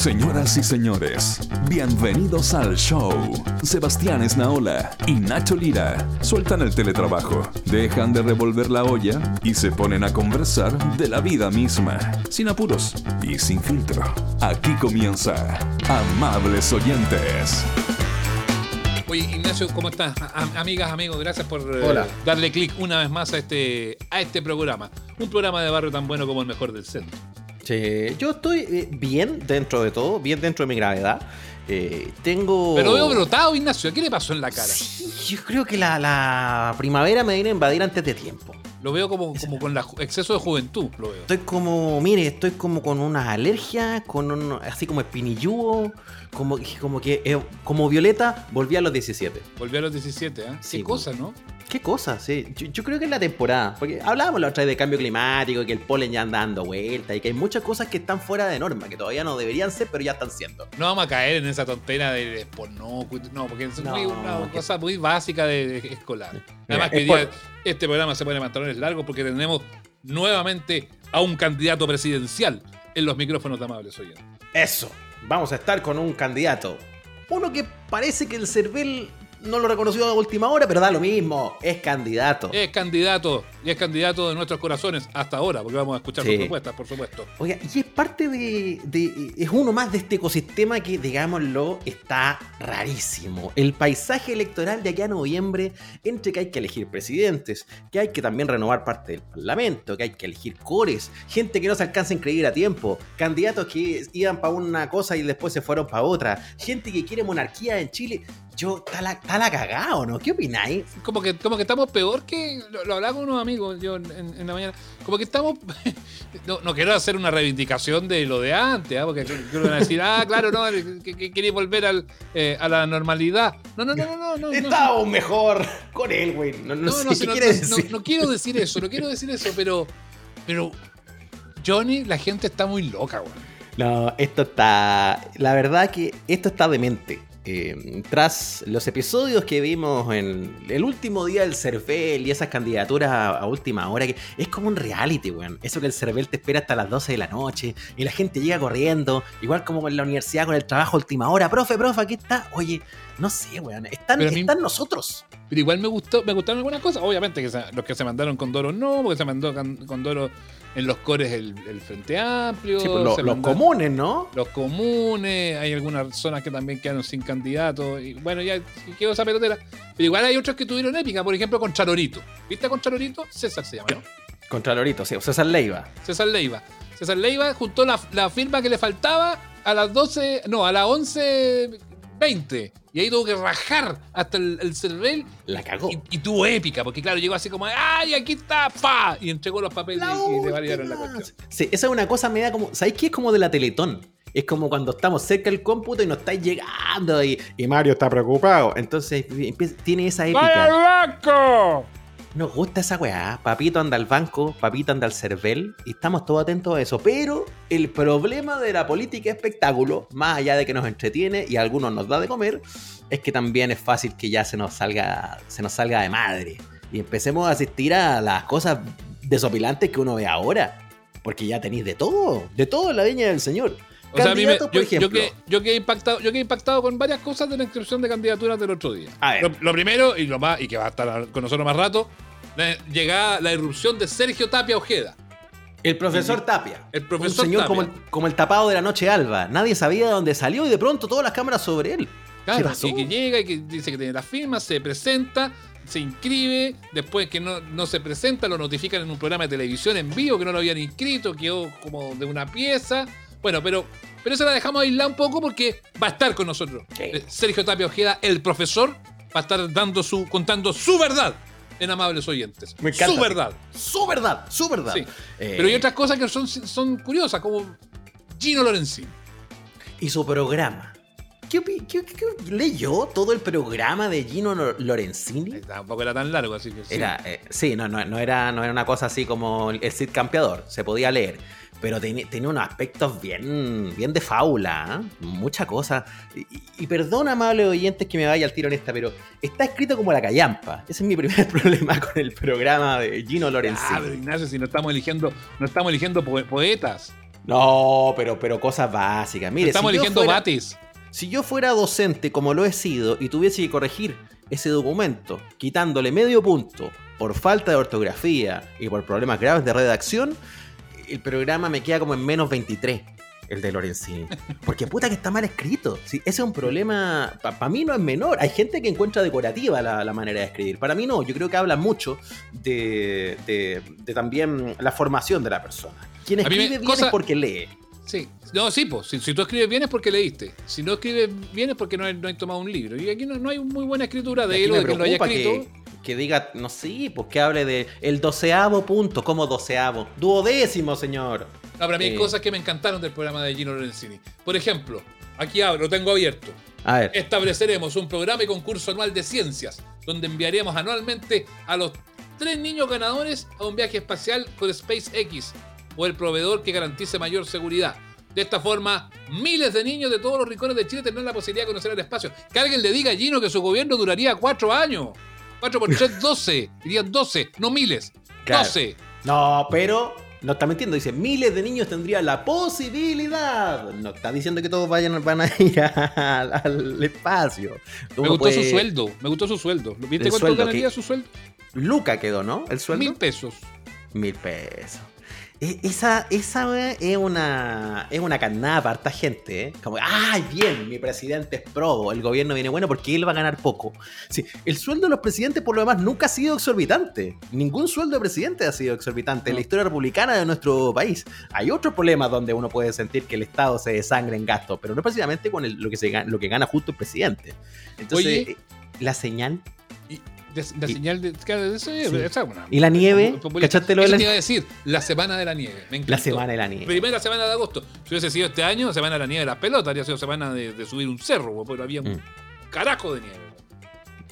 Señoras y señores, bienvenidos al show. Sebastián Esnaola y Nacho Lira sueltan el teletrabajo, dejan de revolver la olla y se ponen a conversar de la vida misma, sin apuros y sin filtro. Aquí comienza Amables Oyentes. Oye, Ignacio, ¿cómo estás? A- amigas, amigos, gracias por eh, darle clic una vez más a este, a este programa. Un programa de barrio tan bueno como el mejor del centro. Yo estoy eh, bien dentro de todo, bien dentro de mi gravedad. Eh, tengo. Pero veo brotado, Ignacio. ¿Qué le pasó en la cara? Sí, yo creo que la, la primavera me viene a invadir antes de tiempo. Lo veo como, como con la exceso de juventud, lo veo. Estoy como, mire, estoy como con unas alergias, con un, así como espinilludo, como, como que, eh, como Violeta, volví a los 17. Volvió a los 17, ¿eh? Sí, Qué cosa, ¿no? Qué cosa, sí. Yo, yo creo que es la temporada. Porque hablábamos la otra vez de cambio climático, que el polen ya anda dando vueltas y que hay muchas cosas que están fuera de norma, que todavía no deberían ser, pero ya están siendo. No vamos a caer en esa tontera de, de por no, no, porque es No, una que- cosa muy básica de, de escolar. Nada más que día este programa se pone pantalones largos porque tenemos nuevamente a un candidato presidencial en los micrófonos de amables oyentes. Eso. Vamos a estar con un candidato. Uno que parece que el CERVEL no lo reconoció a última hora, pero da lo mismo. Es candidato. Es candidato y es candidato de nuestros corazones hasta ahora, porque vamos a escuchar Sí. sus propuestas, por supuesto. Oiga, y es parte de, de- Es uno más de este ecosistema que, digámoslo, está rarísimo. El paisaje electoral de aquí a noviembre, entre que hay que elegir presidentes, que hay que también renovar parte del parlamento, que hay que elegir cores, gente que no se alcanza a inscribir a tiempo, candidatos que iban para una cosa y después se fueron para otra, gente que quiere monarquía en Chile. Yo, está la, está la cagada, ¿o no? ¿Qué opináis? Como que, como que estamos peor que. Lo, lo hablaba con unos amigos yo en, en la mañana. Como que estamos. No, no quiero hacer una reivindicación de lo de antes, ¿ah? porque a decir, ah, claro, no, que, que volver al, eh, a la normalidad. No, no, no, no, no. Estábamos mejor con él, güey. No, no No, sé no, qué quiere decir. no- quiero decir eso, no quiero decir eso, pero. Pero. Johnny, la gente está muy loca, weón. No, esto está. La verdad que esto está demente. Eh, tras los episodios que vimos en el último día del CERVEL y esas candidaturas a, a última hora, que es como un reality, weón. Eso que el CERVEL te espera hasta las 12 de la noche y la gente llega corriendo, igual como en la universidad con el trabajo a última hora. Profe, profe, aquí está. Oye, no sé, weón. Están, mí- están nosotros. Pero igual me gustó, me gustaron algunas cosas. Obviamente que se- los que se mandaron con Doro no, porque se mandó con, con Doro en los cores el, el Frente Amplio. Sí, pues, lo- los comunes, ¿no? Los comunes, hay algunas zonas que también quedaron sin candidato. Y bueno, ya quedó esa pelotera. Pero igual hay otros que tuvieron épica, por ejemplo, con Charorito. ¿Viste con Charorito? César se llama, ¿no? Contra Lorito, sí, César Leiva. César Leiva. César Leiva juntó la, la firma que le faltaba a las 12, no, a las 11.20. Y ahí tuvo que rajar hasta el, el cervel La cagó. y, y tuvo épica, porque claro, llegó así como, ¡ay, aquí está! ¡Pa! Y entregó los papeles La y le validaron la cuestión. Sí, esa es una cosa media como. ¿Sabéis qué? Es como de la Teletón. Es como cuando estamos cerca del cómputo y no estáis llegando y, y Mario está preocupado. Entonces empieza- tiene esa épica. banco! Nos gusta esa weá. Papito anda al banco, papito anda al cervel y estamos todos atentos a eso. Pero el problema de la política espectáculo, más allá de que nos entretiene y algunos nos da de comer, es que también es fácil que ya se nos salga, se nos salga de madre. Y empecemos a asistir a las cosas desopilantes que uno ve ahora. Porque ya tenéis de todo, de todo en la viña del señor. O sea, a mí me, yo, por yo quedé, yo quedé impactado, yo quedé impactado con varias cosas de la inscripción de candidaturas del otro día. A ver. Lo, lo primero, y lo más, y que va a estar con nosotros más rato, la, llegada la irrupción de Sergio Tapia Ojeda. El profesor Tapia. El profesor un señor Tapia. Como, el, como el tapado de la noche alba. Nadie sabía de dónde salió y de pronto todas las cámaras sobre él. ¿Qué Claro, y que llega y que dice que tiene las firmas, se presenta, se inscribe, después que no, no se presenta, lo notifican en un programa de televisión en vivo que no lo habían inscrito, quedó como de una pieza. Bueno, pero, pero eso la dejamos aislar un poco porque va a estar con nosotros. Sí. Eh, Sergio Tapia Ojeda, el profesor, va a estar dando su, contando su verdad en amables oyentes. Me encanta. Su verdad. Su verdad, su verdad. Sí. Eh, Pero hay otras cosas que son, son curiosas, como Gino Lorenzini. Y su programa. ¿Qué, qué- leyó todo el programa de Gino Lo- Lorenzini? Tampoco era tan largo, así que sí. Era, eh, sí, no, no, no era, no era una cosa así como el Cid Campeador, se podía leer. Pero tenía, tenía unos aspectos bien, bien de fábula, ¿eh? mucha cosa. Y, y- perdona, amables oyentes, que me vaya al tiro en esta, pero está escrito como la callampa. Ese es mi primer problema con el programa de Gino Ah, pero Lorenzini. Ignacio, si no estamos eligiendo, no estamos eligiendo poe- poetas. No, pero, pero cosas básicas. Mire, Estamos si eligiendo fuera- batis. Si yo fuera docente como lo he sido y tuviese que corregir ese documento quitándole medio punto por falta de ortografía y por problemas graves de redacción, el programa me queda como en menos 23, el de Lorenzini. Porque puta que está mal escrito. Sí, ese es un problema, para mí no es menor. Hay gente que encuentra decorativa la, la manera de escribir. Para mí no, yo creo que habla mucho de, de- de también la formación de la persona. Quien me- escribe bien cosa- es porque lee. Sí. No, sí, pues. Si, si tú escribes bien es porque leíste. Si no escribes bien es porque no, hay- no hay tomado un libro. Y aquí no, no hay muy buena escritura de él o de quien lo haya escrito. que, que diga, no sé, pues que hable de el doceavo punto, como doceavo. Duodécimo, señor. No, para mí hay Eh. cosas que me encantaron del programa de Gino Lorenzini. Por ejemplo, aquí abro, lo tengo abierto. A ver. Estableceremos un programa y concurso anual de ciencias, donde enviaremos anualmente a los tres niños ganadores a un viaje espacial con SpaceX o el proveedor que garantice mayor seguridad. De esta forma, miles de niños de todos los rincones de Chile tendrán la posibilidad de conocer el espacio. Que alguien le diga a Gino que su gobierno duraría cuatro años. Cuatro por tres, doce. Dirían doce, no miles. Claro. Doce. No, pero no está mintiendo. Dice, miles de niños tendrían la posibilidad. No está diciendo que todos vayan, van a ir a- al espacio. Me gustó puede- su sueldo. Me gustó su sueldo. ¿Viste El cuánto sueldo, ganaría su sueldo? Luca quedó, ¿no? El sueldo. Mil pesos. Mil pesos. E- Esa, esa es una es una carnada para harta gente, ¿eh? Como, ¡ay, bien! Mi presidente es probo, el gobierno viene bueno porque él va a ganar poco. Sí, el sueldo de los presidentes, por lo demás, nunca ha sido exorbitante. Ningún sueldo de presidente ha sido exorbitante en la historia republicana de nuestro país. Hay otros problemas donde uno puede sentir que el Estado se desangra en gastos, pero no precisamente con el- lo, que se, gana- lo que gana justo el presidente. Entonces, Oye. eh, la señal De- la Y- señal de. claro, eso es- Sí. esa es una- ¿Y la nieve? ¿Cachaste lo de la- a decir, la semana de la nieve. Me la semana de la nieve. Primera semana de agosto. Si hubiese sido este año, semana de la nieve de las pelotas, habría sido semana de, de subir un cerro, pero había un Mm. carajo de nieve.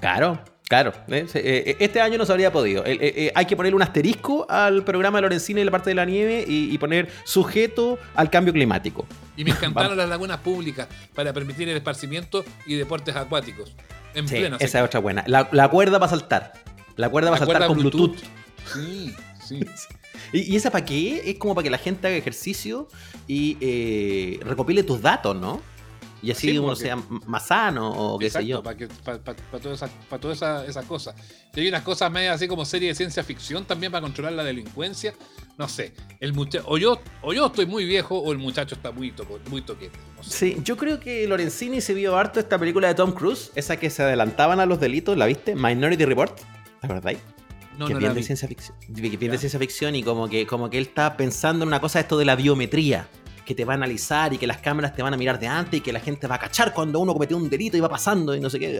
Claro, claro. ¿eh? Se- eh, Este año no se habría podido. Eh, eh, eh, hay que ponerle un asterisco al programa de Lorenzini y la parte de la nieve y, y poner sujeto al cambio climático. Y me encantaron las lagunas públicas para permitir el esparcimiento y deportes acuáticos. En Sí, plena esa es otra buena. La, la cuerda va a saltar. La cuerda va a saltar con Bluetooth. Sí, sí. ¿Y, y esa para qué? Es como para que la gente haga ejercicio y eh, recopile tus datos, ¿no? Y así Sí, uno sea más sano o qué sé yo. Para todas esas pa todas esas- cosas. Y hay unas cosas medias así como serie de ciencia ficción también para controlar la delincuencia. No sé. El o, yo, o yo estoy muy viejo o el muchacho está muy, toco- muy toquete. No sé. Sí, yo creo que Lorenzini se vio harto esta película de Tom Cruise, esa que se adelantaban a los delitos, ¿la viste? Minority Report, ¿la verdad? No, que no bien la de vi. ciencia ficción, que ciencia ficción y como que, como que él está pensando en una cosa esto de la biometría, que te va a analizar y que las cámaras te van a mirar de antes y que la gente va a cachar cuando uno cometió un delito y va pasando y no sé qué.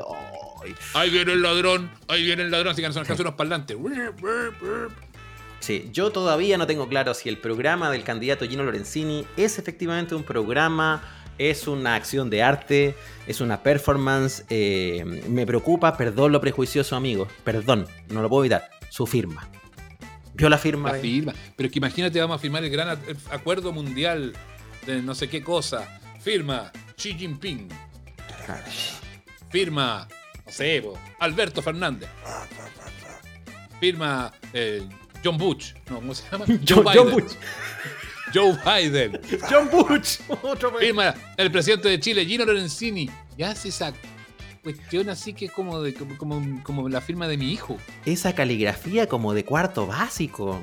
Ay. Ahí viene el ladrón, ahí viene el ladrón, así que nos alcanzan unos parlantes. Sí, yo todavía no tengo claro si el programa del candidato Gino Lorenzini es efectivamente un programa, es una acción de arte, es una performance. eh, me preocupa, perdón lo prejuicioso, amigos, perdón, no lo puedo evitar, su firma. ¿Vio la firma? La firma. Pero es que imagínate, vamos a firmar el gran acuerdo mundial de no sé qué cosa. Firma Xi Jinping. Firma, no sé, po, Alberto Fernández. Firma eh, John Bush. No, ¿cómo se llama? John, Joe John Biden. Bush. Joe Biden. John Bush. Otro. Firma el presidente de Chile, Gino Lorenzini. Y hace esa cuestión así que es como, de, como, como, como la firma de mi hijo. Esa caligrafía como de cuarto básico.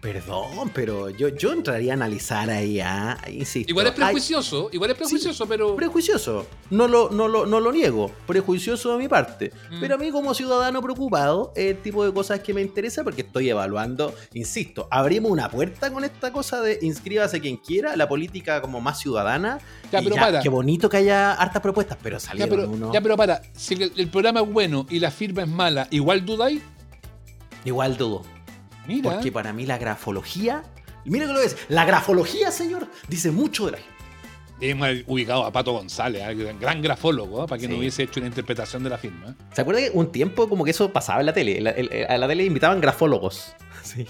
Perdón, pero yo, yo entraría a analizar ahí, ah, insisto. Igual es prejuicioso, igual es prejuicioso, pero. Prejuicioso, no lo, no, lo, no lo niego, prejuicioso de mi parte. Mm. Pero a mí como ciudadano preocupado, el tipo de cosas que me interesa porque estoy evaluando, insisto, abrimos una puerta con esta cosa de inscríbase quien quiera, la política como más ciudadana. Ya, y pero ya, para. Qué bonito que haya hartas propuestas, pero Ya salieron pero, uno. ya, pero para, si el, el programa es bueno y la firma es mala, ¿igual dudáis? Igual dudo. Mira. Porque para mí la grafología, mira que lo es, la grafología, señor, dice mucho de la gente. Hemos ubicado a Pato González, ¿eh? gran- grafólogo, ¿eh? para que Sí. no hubiese hecho una interpretación de la firma. ¿Se acuerda que un tiempo como que eso pasaba en la tele? La- el- a la tele invitaban grafólogos. Sí.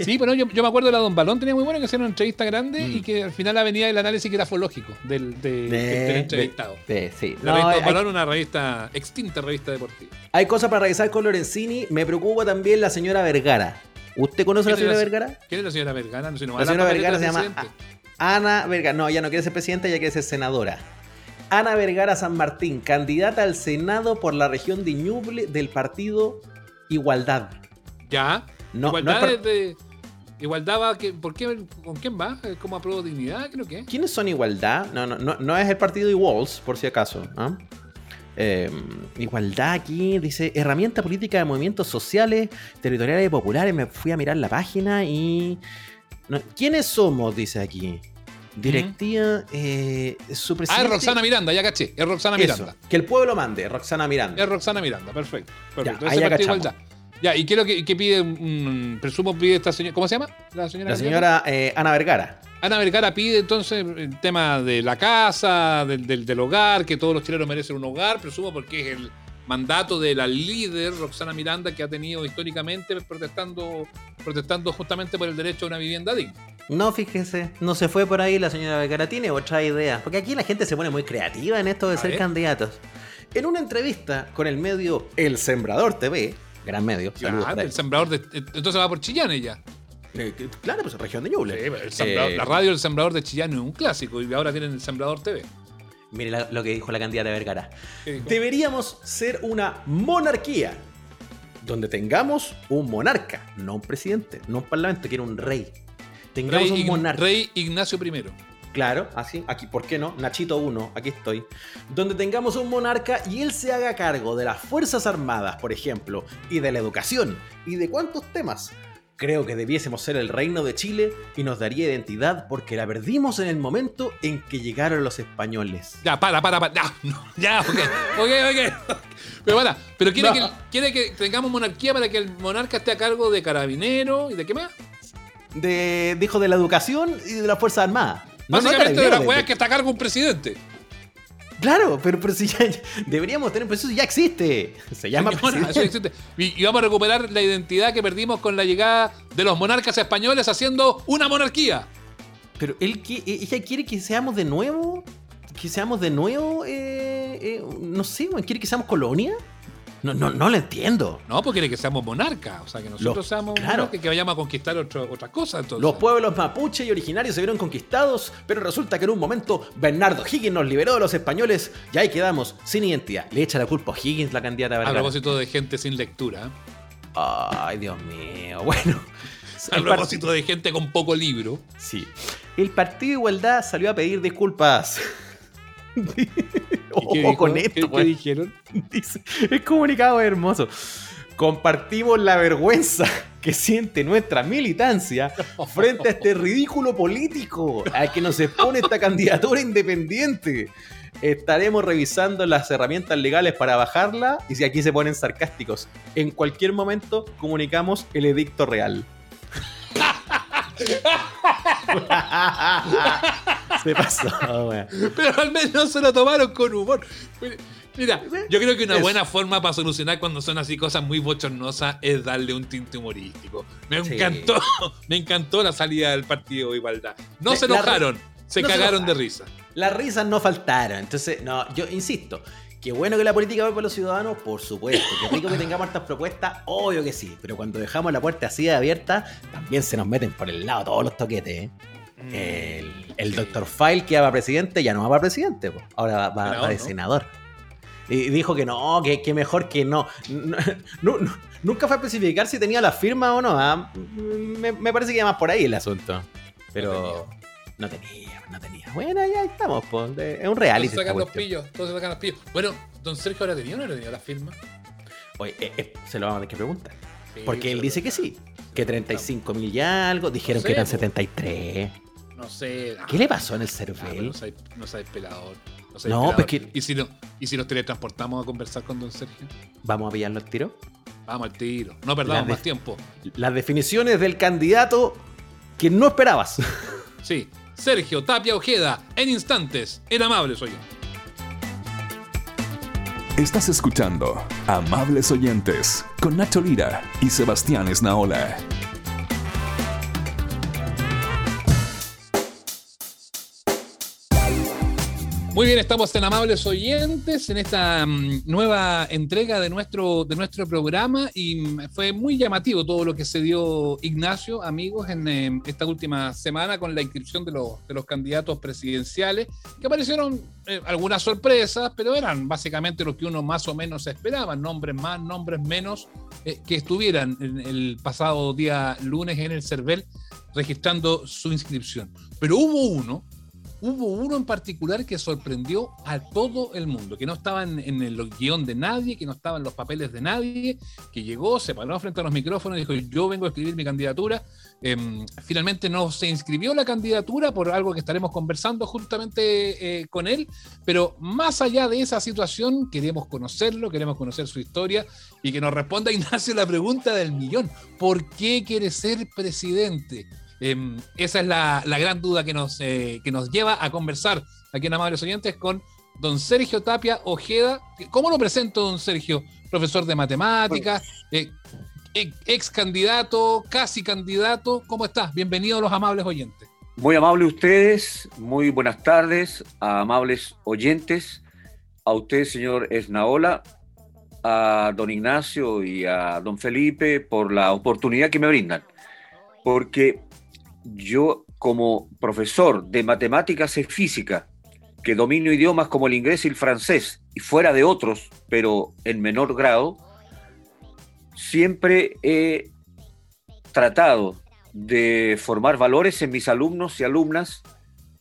Sí, pero yo, yo me acuerdo de la Don Balón, tenía muy bueno que hacía una entrevista grande Mm. y que al final venía el análisis grafológico del, de- del- del entrevistado. de- sí. La No, revista hay, Don Balón, una revista, extinta revista deportiva. hay cosas para revisar con Lorenzini. Me preocupa también la señora Vergara. ¿Usted conoce a la ¿Quién es señora Vergara? ¿Quién es la señora Vergara? No La señora Vergara se llama. Ana Vergara, no, ya no quiere ser presidenta, ya quiere ser senadora. Ana Vergara San Martín, candidata al Senado por la región de Ñuble del partido Igualdad. Ya. No, igualdad es de. Igualdad va. que- ¿por qué, ¿Con quién va? ¿Es como apruebo dignidad? Creo que. ¿Quiénes son Igualdad? No, no, no, no es el partido Iguals, por si acaso. ¿ah? Eh, igualdad aquí dice herramienta política de movimientos sociales, territoriales y populares. Me fui a mirar la página y. no, ¿Quiénes somos? Dice aquí. Directiva. eh, su Ah, presidente. es Roxana Miranda, ya caché. Es Roxana Eso, Miranda. que el pueblo mande, Roxana Miranda. Es Roxana Miranda, perfecto. perfecto. Ya, ahí ya igualdad. Ya, ¿y qué es lo que, que pide? presumo pide esta señora. ¿Cómo se llama? La señora. La señora eh, Ana Vergara. Ana Vergara pide entonces el tema de la casa, del, del- del hogar, que todos los chilenos merecen un hogar, presumo porque es el mandato de la líder Roxana Miranda que ha tenido históricamente protestando, protestando justamente por el derecho a una vivienda digna. No, fíjese, no se fue por ahí la señora Vergara. Tiene otra idea. Porque aquí la gente se pone muy creativa en esto de A ser ver. candidatos. En una entrevista con el medio El Sembrador TV, gran medio, Claro, el sembrador de, entonces va por Chillán ella. Eh, que- Claro, pues región de Ñuble. Sí, el sembrador- Eh, la radio del sembrador de Chillán es un clásico y ahora tienen el sembrador TV. Mire la- lo que dijo la candidata Vergara. Deberíamos ser una monarquía. Donde tengamos un monarca, no un presidente, no un parlamento, quiero un rey. Tengamos Rey, un monarca. Rey Ignacio I. Claro, así, aquí, ¿por qué no? Nachito 1, aquí estoy. Donde tengamos un monarca y él se haga cargo de las Fuerzas Armadas, por ejemplo, y de la educación, y de cuántos temas. Creo que debiésemos ser el reino de Chile y nos daría identidad porque la perdimos en el momento en que llegaron los españoles. Ya, para, para, para. Ya, no, ya, ok. Ok, ok. Pero para, pero quiere, No. que, quiere que tengamos monarquía para que el monarca esté a cargo de carabinero y de qué más. De, dijo de la educación y de las Fuerzas Armadas. No, no Básicamente de carabineros, las de- weas de- que está a cargo un presidente. Claro, pero, pero si ya, deberíamos tener, pero eso ya existe. Se llama Señora, eso presidente. existe. Y, y vamos a recuperar la identidad que perdimos con la llegada de los monarcas españoles haciendo una monarquía. Pero él e- ella quiere que seamos de nuevo. Que seamos de nuevo. eh, eh, no sé, quiere que seamos colonia. No, no, no lo entiendo. No, porque quiere que seamos monarcas. O sea, que nosotros Los- seamos claro. monarcas que vayamos a conquistar otras cosas. Entonces. Los pueblos mapuche y originarios se vieron conquistados, pero resulta que en un momento Bernardo Higgins nos liberó de los españoles y ahí quedamos sin identidad. Le echa la culpa a Higgins, la candidata a Vergara. propósito de gente sin lectura. Ay, Dios mío. Bueno. A propósito de gente con poco libro. Sí. El Partido de Igualdad salió a pedir disculpas. ¿Y Ojo qué dijo? con ¿Qué- esto, qué weón. dijeron? Dice, el comunicado es hermoso. Compartimos la vergüenza que siente nuestra militancia frente a este ridículo político al que nos expone esta candidatura independiente. Estaremos revisando las herramientas legales para bajarla y si aquí se ponen sarcásticos, en cualquier momento comunicamos el edicto real. Se pasó, weón. Pero al menos se lo tomaron con humor. Mira, yo creo que una Es- buena forma para solucionar cuando son así cosas muy bochornosas es darle un tinte humorístico. Me Sí. encantó, me encantó la salida del partido de igualdad. No La- se enojaron, se no se cagaron de risa. Las risas no faltaron. Entonces, no, yo insisto. Qué bueno que la política va por los ciudadanos, por supuesto. Qué rico que tengamos hartas propuestas, obvio que sí. Pero cuando dejamos la puerta así de abierta, también se nos meten por el lado todos los toquetes. ¿eh? El, el Sí. doctor File que va para presidente ya no va para presidente, po. ahora va, va- va de senador. Y dijo que no, que, que mejor que no. No- no- no- Nunca fue a especificar si tenía la firma o no. ¿ah? Me, me parece que iba más por ahí el asunto. Pero no tenía. Bueno, ya estamos, de- Es un reality. Todos sacan los pillos, todos sacan los pillos. Bueno, don Sergio ahora tenía o no tenía la firma. Oye, eh, eh, se lo vamos a tener que preguntar. Sí, Porque él dice que sí. Que 35 mil y algo. Dijeron sé, que eran po. 73. No sé. ¿Qué le pasó en el Ah, cervel? no sabes no sabes pelador. No, sabes No, pelador. pues que- ¿Y si, no, ¿Y si nos teletransportamos a conversar con don Sergio? Vamos a pillarlo al tiro. Vamos al tiro. No perdamos de- más tiempo. Las definiciones del candidato que no esperabas. Sí, Sergio Tapia Ojeda, en instantes, en amable soy yo. Estás escuchando Amables Oyentes con Nacho Lira y Sebastián Esnaola. Muy bien, estamos en Amables Oyentes en esta mm, nueva entrega de nuestro, de nuestro programa y mm, fue muy llamativo todo lo que se dio Ignacio, amigos, en em, esta última semana con la inscripción de los, de los candidatos presidenciales, que aparecieron eh, algunas sorpresas, pero eran básicamente lo que uno más o menos esperaba, nombres más, nombres menos, eh, que estuvieran en el pasado día lunes en el CERVEL registrando su inscripción. Pero hubo uno hubo uno en particular que sorprendió a todo el mundo, que no estaba en, el guion de nadie, que no estaba en los papeles de nadie, que llegó, se paró frente a los micrófonos y dijo, yo vengo a escribir mi candidatura. Em, finalmente no se inscribió la candidatura por algo que estaremos conversando justamente eh, con él, pero más allá de esa situación, queremos conocerlo, queremos conocer su historia y que nos responda Ignacio la pregunta del millón, ¿por qué quiere ser presidente? Em, esa es la, gran duda que nos, eh, que nos lleva a conversar aquí en Amables Oyentes con don Sergio Tapia Ojeda. ¿Cómo lo presento, don Sergio? Profesor de matemáticas, eh, ex candidato, casi candidato. ¿Cómo estás? Bienvenido a los amables oyentes. Muy amables ustedes, muy buenas tardes a amables oyentes, a usted, señor Esnaola, a don Ignacio y a don Felipe por la oportunidad que me brindan. Porque yo como profesor de matemáticas y física, que domino idiomas como el inglés y el francés, y fuera de otros, pero en menor grado, siempre he tratado de formar valores en mis alumnos y alumnas,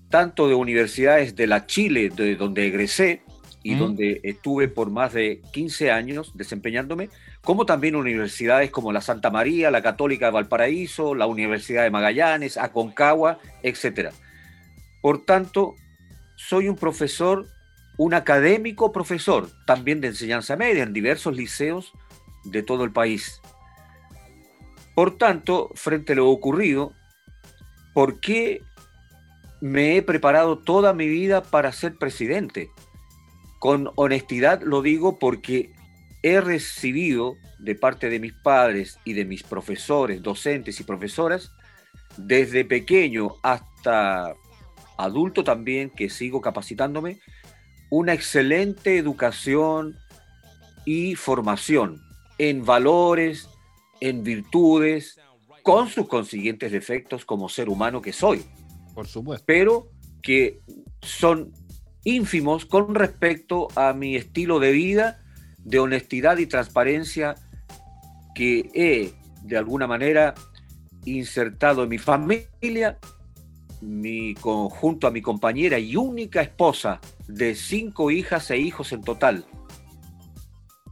tanto de universidades de la Chile, de donde egresé y donde estuve por más de 15 años desempeñándome, como también universidades como la Santa María, la Católica de Valparaíso, la Universidad de Magallanes, Aconcagua, etc. Por tanto, soy un profesor, un académico profesor, también de enseñanza media en diversos liceos de todo el país. Por tanto, frente a lo ocurrido, ¿por qué me he preparado toda mi vida para ser presidente? Con honestidad lo digo porque he recibido de parte de mis padres y de mis profesores, docentes y profesoras, desde pequeño hasta adulto también, que sigo capacitándome, una excelente educación y formación en valores, en virtudes, con sus consiguientes defectos como ser humano que soy. Por supuesto. Pero que son ínfimos con respecto a mi estilo de vida de honestidad y transparencia que he, de alguna manera, insertado en mi familia, mi conjunto a mi compañera y única esposa de cinco hijas e hijos en total,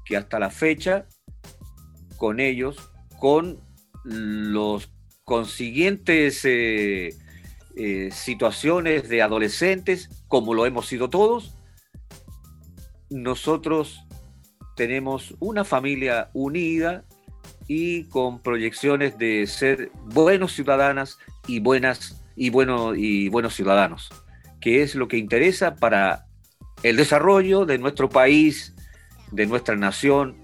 que hasta la fecha, con ellos, con los consiguientes eh, eh, situaciones de adolescentes, como lo hemos sido todos, nosotros tenemos una familia unida y con proyecciones de ser buenos ciudadanas y buenas y bueno, y buenos ciudadanos, que es lo que interesa para el desarrollo de nuestro país, de nuestra nación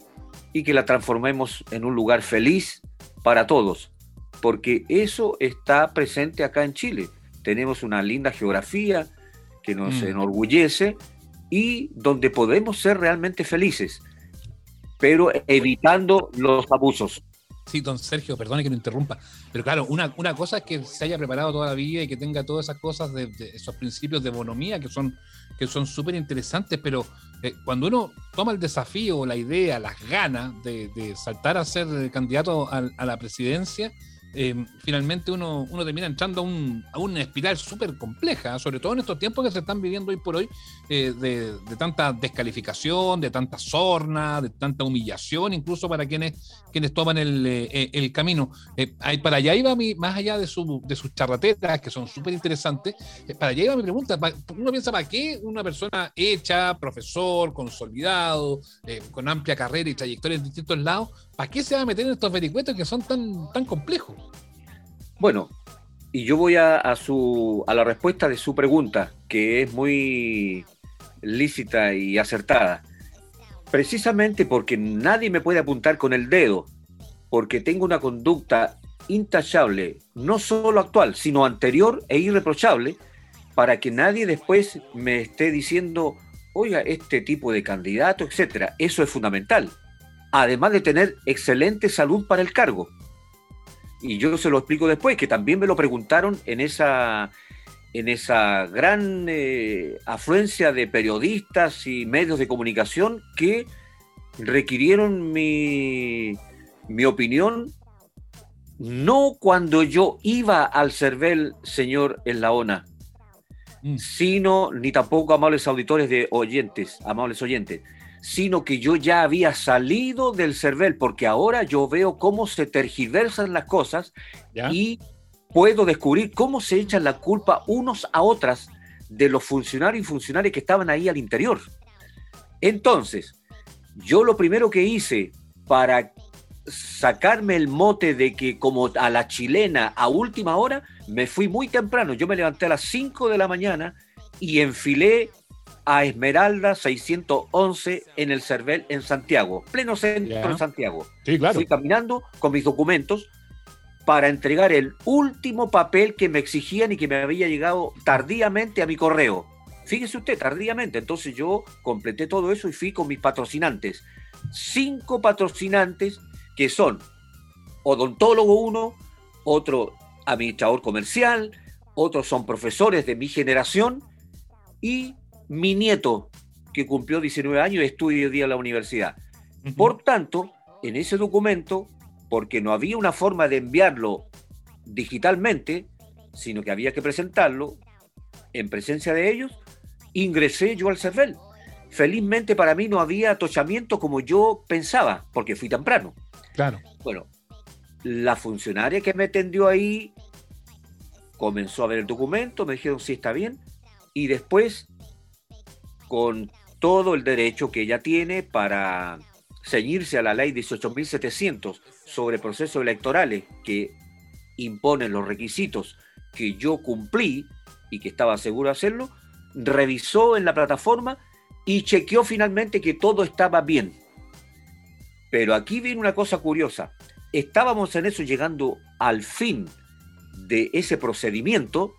y que la transformemos en un lugar feliz para todos, porque eso está presente acá en Chile. Tenemos una linda geografía que nos mm. enorgullece y donde podemos ser realmente felices pero evitando los abusos. Sí, don Sergio, perdone que lo interrumpa, pero claro, una, una cosa es que se haya preparado toda la vida y que tenga todas esas cosas, de, esos principios de bonomía que son que son súper interesantes, pero eh, cuando uno toma el desafío, la idea, las ganas de, saltar a ser candidato a la presidencia, eh, finalmente uno, uno termina entrando a, un, a una espiral súper compleja, sobre todo en estos tiempos que se están viviendo hoy por hoy, eh, de, tanta descalificación, de tanta sorna, de tanta humillación, incluso para quienes, quienes toman el, eh, el camino. para allá iba mi, más allá de, su, de sus charratetas, que son súper interesantes, para allá iba mi pregunta, uno piensa, ¿para qué una persona hecha, profesor, consolidado, con amplia carrera y trayectoria en distintos lados, ¿para qué se va a meter en estos vericuetos que son tan, tan complejos? Bueno, y yo voy a, su, a la respuesta de su pregunta, que es muy lícita y acertada. Precisamente porque nadie me puede apuntar con el dedo, porque tengo una conducta intachable, no solo actual, sino anterior e irreprochable, para que nadie después me esté diciendo, oiga, este tipo de candidato, etcétera. Eso es fundamental. Además de tener excelente salud para el cargo. Y yo se lo explico después, que también me lo preguntaron en esa, en esa gran eh, afluencia de periodistas y medios de comunicación que requirieron mi, mi opinión, no cuando yo iba al CERVEL, señor en la ONA, mm. sino, ni tampoco amables auditores de oyentes, amables oyentes, sino que yo ya había salido del CERVEL, porque ahora yo veo cómo se tergiversan las cosas y puedo descubrir cómo se echan la culpa unos a otras de los funcionarios y funcionarias que estaban ahí al interior. Entonces, yo lo primero que hice para sacarme el mote de que como a la chilena a última hora, me fui muy temprano. Yo me levanté a las 5 de la mañana y enfilé a Esmeralda 611 en el Cervel en Santiago, pleno centro de Santiago. Sí, claro. Fui caminando con mis documentos para entregar el último papel que me exigían y que me había llegado tardíamente a mi correo. Fíjese usted, tardíamente. Entonces yo completé todo eso y fui con mis patrocinantes. Cinco patrocinantes que son odontólogo uno, otro administrador comercial, otros son profesores de mi generación y mi nieto, que cumplió 19 años y estudia hoy día en la universidad. Por tanto, en ese documento, porque no había una forma de enviarlo digitalmente, sino que había que presentarlo en presencia de ellos, ingresé yo al CERVEL. Felizmente para mí no había atochamiento como yo pensaba, porque fui temprano. Claro. Bueno, la funcionaria que me atendió ahí comenzó a ver el documento, me dijeron sí está bien, y después con todo el derecho que ella tiene para ceñirse a la ley 18.700 sobre procesos electorales que imponen los requisitos que yo cumplí y que estaba seguro de hacerlo, revisó en la plataforma y chequeó finalmente que todo estaba bien. Pero aquí viene una cosa curiosa. Estábamos en eso llegando al fin de ese procedimiento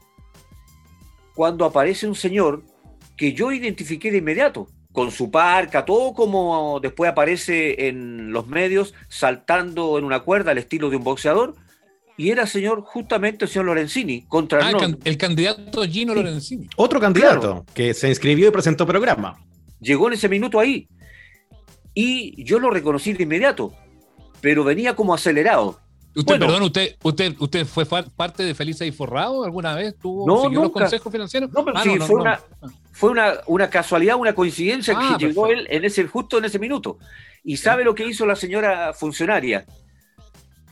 cuando aparece un señor que yo identifiqué de inmediato, con su parca, todo como después aparece en los medios, saltando en una cuerda al estilo de un boxeador, y era señor justamente el señor Lorenzini, contra ah, el, candidato Gino Lorenzini. Otro candidato que se inscribió y presentó programa. Llegó en ese minuto ahí, y yo lo reconocí de inmediato, pero venía como acelerado. Usted, perdón, usted, usted, usted fue parte de Feliz y Forrado alguna vez, tuvo no, los consejos financieros. No, pero ah, sí, fue, una, fue una, una, casualidad, una coincidencia que ah, llegó él en ese, justo en ese minuto. Y sabe lo que hizo la señora funcionaria,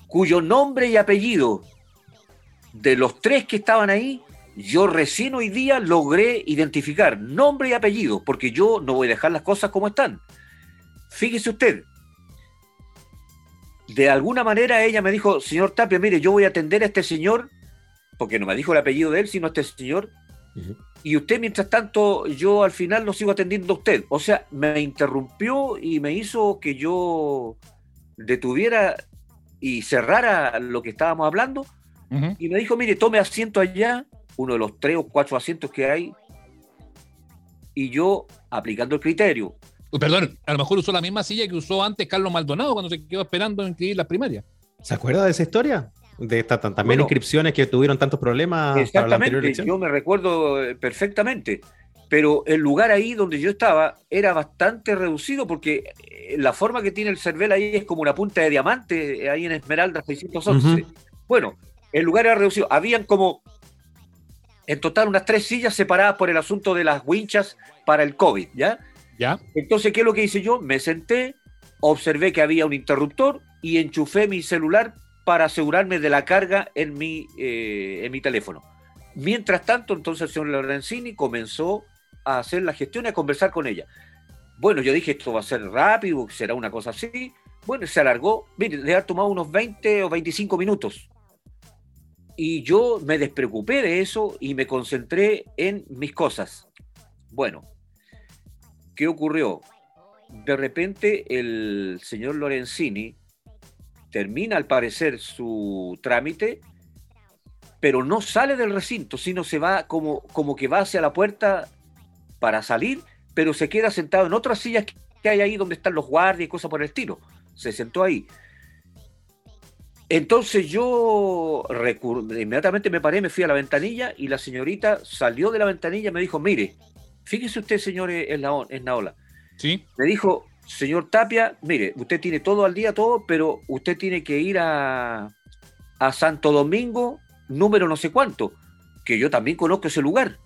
cuyo nombre y apellido de los tres que estaban ahí, yo recién hoy día logré identificar nombre y apellido, porque yo no voy a dejar las cosas como están. Fíjese usted, de alguna manera ella me dijo, señor Tapia, mire, yo voy a atender a este señor, porque no me dijo el apellido de él, sino a este señor, y usted, mientras tanto, yo al final lo sigo atendiendo a usted. O sea, me interrumpió y me hizo que yo detuviera y cerrara lo que estábamos hablando, y me dijo, mire, tome asiento allá, uno de los tres o cuatro asientos que hay, y yo, aplicando el criterio, Perdón, a lo mejor usó la misma silla que usó antes Carlos Maldonado cuando se quedó esperando en inscribir las primarias. ¿Se acuerda de esa historia? De estas también inscripciones que tuvieron tantos problemas exactamente, Yo me recuerdo eh, perfectamente. Pero el lugar ahí donde yo estaba era bastante reducido porque eh, la forma que tiene el CERVEL ahí es como una punta de diamante eh, ahí en Esmeralda 611. Bueno, el lugar era reducido. Habían como en total unas tres sillas separadas por el asunto de las winchas para el COVID, ¿ya? Entonces, ¿qué es lo que hice yo? Me senté, observé que había un interruptor y enchufé mi celular para asegurarme de la carga en mi, eh, en mi teléfono. Mientras tanto, entonces el señor Lorenzini comenzó a hacer la gestión y a conversar con ella. Bueno, yo dije, esto va a ser rápido, será una cosa así. Bueno, se alargó, mire, le ha tomado unos 20 o 25 minutos. Y yo me despreocupé de eso y me concentré en mis cosas. Bueno, ¿Qué ocurrió? De repente el señor Lorenzini termina al parecer su trámite, pero no sale del recinto, sino se va como, como que va hacia la puerta para salir, pero se queda sentado en otras sillas que hay ahí donde están los guardias y cosas por el estilo. Se sentó ahí. Entonces yo inmediatamente me paré, me fui a la ventanilla y la señorita salió de la ventanilla y me dijo, mire, fíjese usted, señor Esnaola. Sí. Me dijo, señor Tapia, mire, usted tiene todo al día, todo, pero usted tiene que ir a, a Santo Domingo, número no sé cuánto, que yo también conozco ese lugar,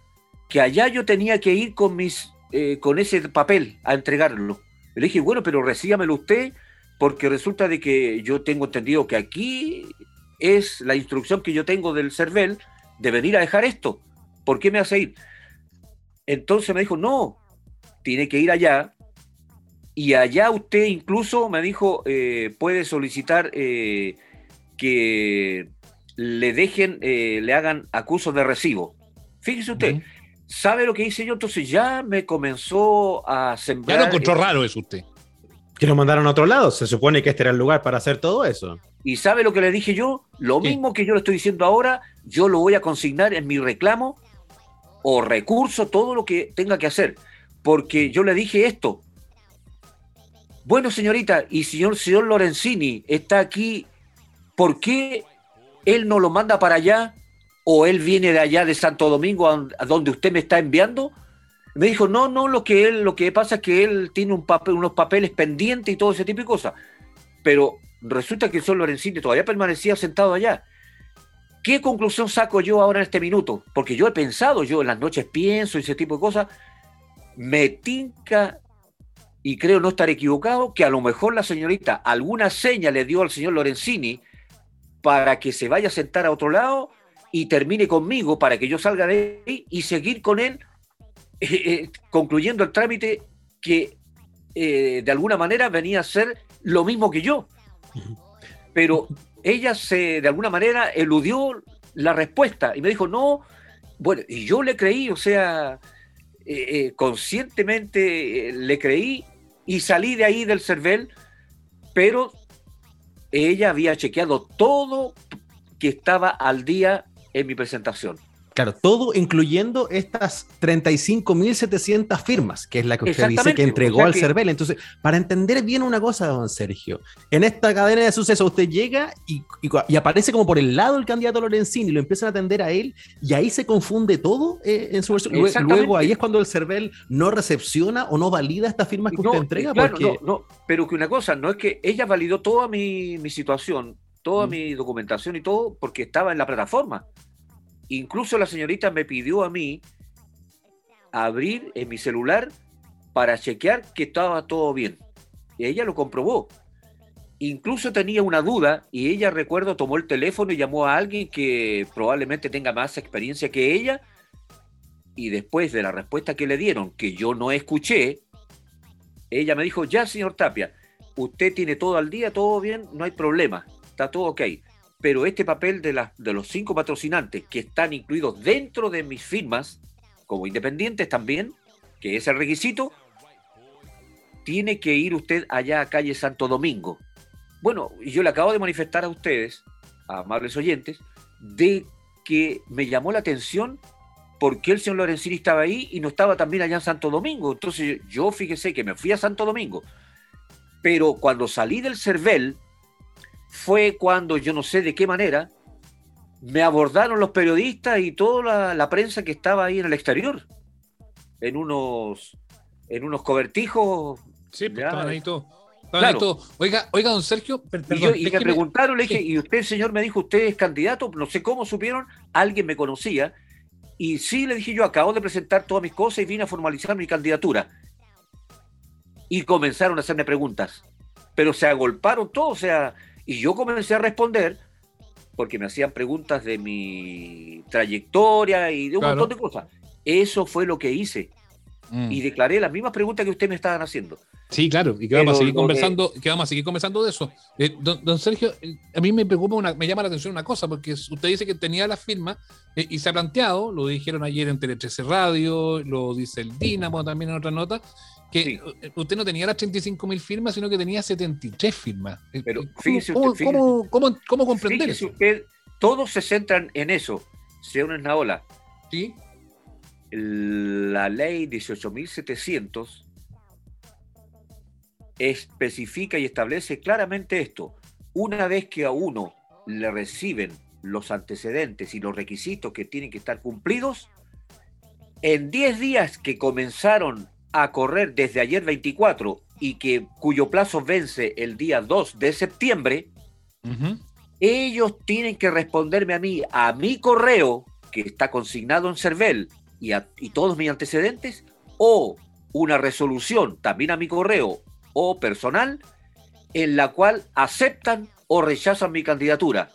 que allá yo tenía que ir con mis, eh, con ese papel a entregarlo. Le dije, bueno, pero recíbamelo usted porque resulta de que yo tengo entendido que aquí es la instrucción que yo tengo del CERVEL de venir a dejar esto. ¿Por qué me hace ir? Entonces me dijo, no, tiene que ir allá. Y allá usted incluso me dijo, eh, puede solicitar eh, que le dejen, eh, le hagan acusos de recibo. Fíjese usted, ¿sabe lo que hice yo? Entonces ya me comenzó a sembrar... Ya lo encontró raro eso usted que lo mandaron a otro lado. Se supone que este era el lugar para hacer todo eso. ¿Y sabe lo que le dije yo? Lo mismo que yo le estoy diciendo ahora, yo lo voy a consignar en mi reclamo o recurso, todo lo que tenga que hacer. Porque yo le dije esto. Bueno, señorita, y señor, señor Lorenzini está aquí, ¿por qué él no lo manda para allá? ¿O él viene de allá de Santo Domingo a donde usted me está enviando? Me dijo, no, no, lo que él, lo que pasa es que él tiene un papel, unos papeles pendientes y todo ese tipo de cosas. Pero resulta que el señor Lorenzini todavía permanecía sentado allá. ¿Qué conclusión saco yo ahora en este minuto? Porque yo he pensado, yo en las noches pienso ese tipo de cosas. Me tinca, y creo no estar equivocado, que a lo mejor la señorita alguna seña le dio al señor Lorenzini para que se vaya a sentar a otro lado y termine conmigo para que yo salga de ahí y seguir con él eh, eh, concluyendo el trámite que eh, de alguna manera venía a ser lo mismo que yo. Pero ella se, de alguna manera, eludió la respuesta y me dijo, no, bueno, y yo le creí, o sea, conscientemente le creí y salí de ahí del CERVEL, pero ella había chequeado todo que estaba al día en mi presentación. Claro, todo incluyendo estas 35.700 firmas, que es la que usted dice que entregó al CERVEL. Entonces, para entender bien una cosa, don Sergio, en esta cadena de sucesos usted llega y, aparece como por el lado el candidato Lorenzini y lo empiezan a atender a él y ahí se confunde todo eh, en su versión. Luego ahí es cuando el CERVEL no recepciona o no valida estas firmas que usted entrega. Claro, no, no, pero que una cosa, no es que ella validó toda mi, situación, toda mm. mi documentación y todo porque estaba en la plataforma. Incluso la señorita me pidió a mí abrir en mi celular para chequear que estaba todo bien. Y ella lo comprobó. Incluso tenía una duda y ella, recuerdo, tomó el teléfono y llamó a alguien que probablemente tenga más experiencia que ella. Y después de la respuesta que le dieron, que yo no escuché, ella me dijo, ya, señor Tapia, usted tiene todo al día, todo bien, no hay problema, está todo ok pero este papel de, de los cinco patrocinantes que están incluidos dentro de mis firmas, como independientes también, que es el requisito, tiene que ir usted allá a calle Santo Domingo. Bueno, yo le acabo de manifestar a ustedes, a amables oyentes, de que me llamó la atención por qué el señor Lorenzini estaba ahí y no estaba también allá en Santo Domingo. Entonces yo fíjese que me fui a Santo Domingo, pero cuando salí del CERVEL, fue cuando yo no sé de qué manera me abordaron los periodistas y toda la, prensa que estaba ahí en el exterior, en unos, en unos cobertijos. Sí, pues estaban ahí todos. Oiga, oiga, don Sergio. y, me preguntaron, le dije, y usted, señor, me dijo, usted es candidato, no sé cómo supieron, alguien me conocía. Y sí, le dije yo, acabo de presentar todas mis cosas y vine a formalizar mi candidatura. Y comenzaron a hacerme preguntas. Pero se agolparon todos, o sea, y yo comencé a responder porque me hacían preguntas de mi trayectoria y de un montón de cosas. Eso fue lo que hice. Mm. Y declaré las mismas preguntas que ustedes me estaban haciendo. Sí, claro, y que vamos a seguir conversando, que... vamos a seguir conversando de eso. Eh, don, Sergio, eh, a mí me preocupa una, me llama la atención una cosa, porque usted dice que tenía la firma eh, y se ha planteado, lo dijeron ayer en Tele 13 Radio, lo dice el Dinamo también en otra nota, que usted no tenía las 35 mil firmas, sino que tenía 73 firmas. Pero fíjese ¿Cómo, usted, cómo, cómo, comprender fíjese usted todos se centran en eso. Señor Naola, ¿Sí? la ley 18.700 especifica y establece claramente esto. Una vez que a uno le reciben los antecedentes y los requisitos que tienen que estar cumplidos, en 10 días que comenzaron a correr desde ayer 24 y que cuyo plazo vence el día 2 de septiembre, ellos tienen que responderme a mí, a mi correo, que está consignado en CERVEL, y, a- y todos mis antecedentes, o una resolución, también a mi correo, o personal, en la cual aceptan o rechazan mi candidatura.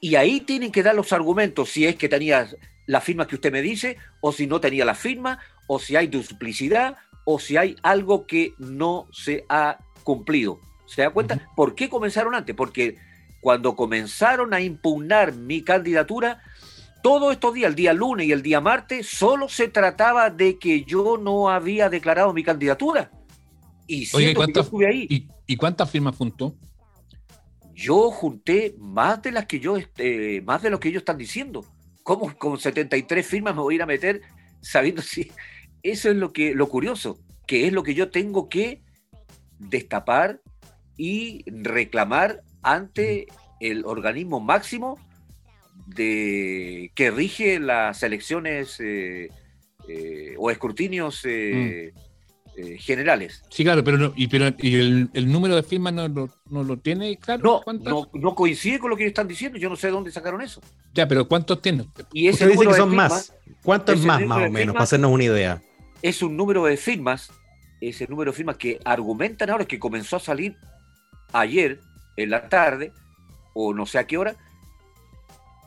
Y ahí tienen que dar los argumentos, si es que tenía la firma que usted me dice, o si no tenía la firma, o si hay duplicidad, o si hay algo que no se ha cumplido. ¿Se da cuenta? ¿Por qué comenzaron antes? Porque cuando comenzaron a impugnar mi candidatura, todos estos días, el día lunes y el día martes, solo se trataba de que yo no había declarado mi candidatura. Y Oye, siendo que yo ¿cuántas- estuve ahí, ¿Y, y cuántas firmas juntó? yo junté más de las que yo, este, más de lo que ellos están diciendo. ¿Cómo con 73 firmas me voy a ir a meter sabiendo si eso es lo que lo curioso, que es lo que yo tengo que destapar y reclamar ante el organismo máximo de que rige las elecciones eh, eh, o escrutinios eh, eh, generales. Sí, claro, pero, no, y, pero y el, el número de firmas no lo, no lo tiene claro. No, no, no coincide con lo que ellos están diciendo. Yo no sé de dónde sacaron eso. Ya, pero ¿cuántos tiene? Y ese Usted dice que son firmas más. ¿Cuánto es ese más, más o menos, firmas- para hacernos una idea? Es un número de firmas, ese número de firmas que argumentan ahora que comenzó a salir ayer en la tarde, o no sé a qué hora.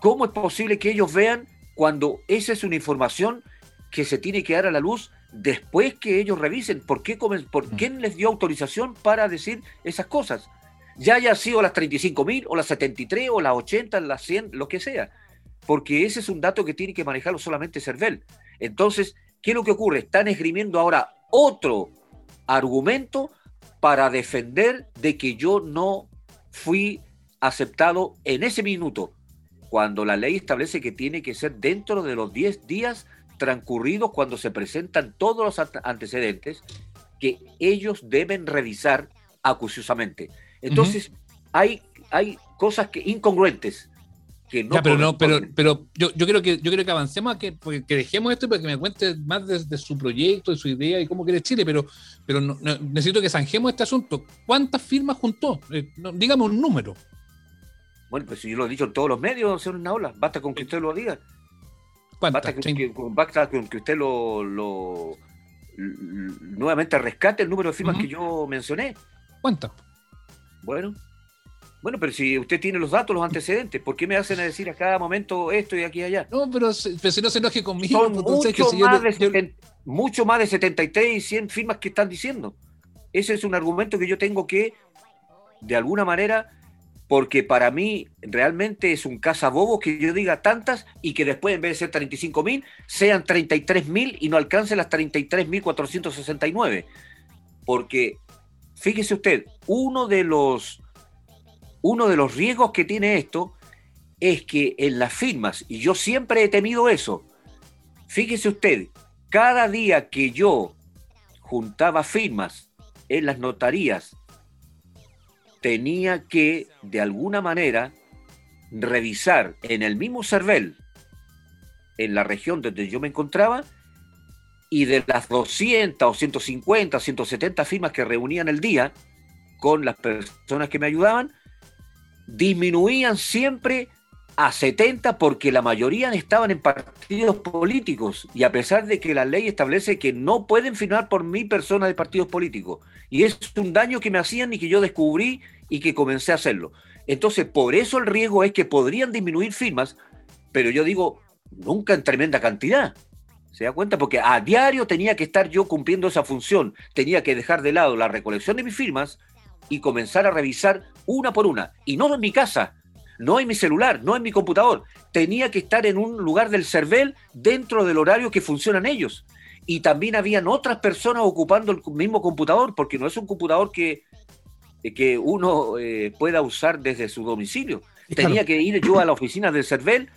¿Cómo es posible que ellos vean cuando esa es una información que se tiene que dar a la luz después que ellos revisen? ¿Por qué comen- por Mm. quién les dio autorización para decir esas cosas? Ya haya sido las 35 mil, o las 73, o las 80, las 100, lo que sea. Porque ese es un dato que tiene que manejarlo solamente CERVEL. Entonces, ¿qué es lo que ocurre? Están esgrimiendo ahora otro argumento para defender de que yo no fui aceptado en ese minuto, cuando la ley establece que tiene que ser dentro de los 10 días transcurridos cuando se presentan todos los ante- antecedentes que ellos deben revisar acuciosamente. Entonces, hay, hay cosas que, incongruentes que no ya, pero no, pero, pero yo, yo creo que yo creo que avancemos a que, porque- que dejemos esto para que me cuente más de, de su proyecto, de su idea y cómo quiere Chile, pero, pero no- no- necesito que zanjemos este asunto. ¿Cuántas firmas juntó? Eh, no, dígame un número. Bueno, pues yo lo he dicho en todos los medios, señor Naola, basta con que usted lo diga. Basta que, que- con- basta que usted lo, nuevamente rescate el número de firmas que yo mencioné. ¿Cuántas? Bueno. Bueno, pero si usted tiene los datos, los antecedentes, ¿por qué me hacen a decir a cada momento esto y aquí y allá? No, pero, pero si no se enoje conmigo, Son que mucho, si más de yo- 70 mucho más de 73 y 100 firmas que están diciendo. Ese es un argumento que yo tengo que, de alguna manera, porque para mí realmente es un cazabobo que yo diga tantas y que después en vez de ser 35 mil, sean 33 mil y no alcance las 33 mil 469. Porque, fíjese usted, uno de los, uno de los riesgos que tiene esto es que en las firmas, y yo siempre he temido eso, fíjese usted, cada día que yo juntaba firmas en las notarías, tenía que, de alguna manera, revisar en el mismo CERVEL, en la región donde yo me encontraba, y de las 200 o 150, 170 firmas que reunían el día con las personas que me ayudaban, disminuían siempre a 70 porque la mayoría estaban en partidos políticos y a pesar de que la ley establece que no pueden firmar por mi persona de partidos políticos y es un daño que me hacían y que yo descubrí y que comencé a hacerlo. Entonces, por eso el riesgo es que podrían disminuir firmas, pero yo digo, nunca en tremenda cantidad. ¿Se da cuenta? Porque a diario tenía que estar yo cumpliendo esa función. Tenía que dejar de lado la recolección de mis firmas y comenzar a revisar una por una. Y no en mi casa, no en mi celular, no en mi computador. Tenía que estar en un lugar del CERVEL dentro del horario que funcionan ellos. Y también habían otras personas ocupando el mismo computador, porque no es un computador que, que uno eh, pueda usar desde su domicilio. Tenía que ir yo a la oficina del CERVEL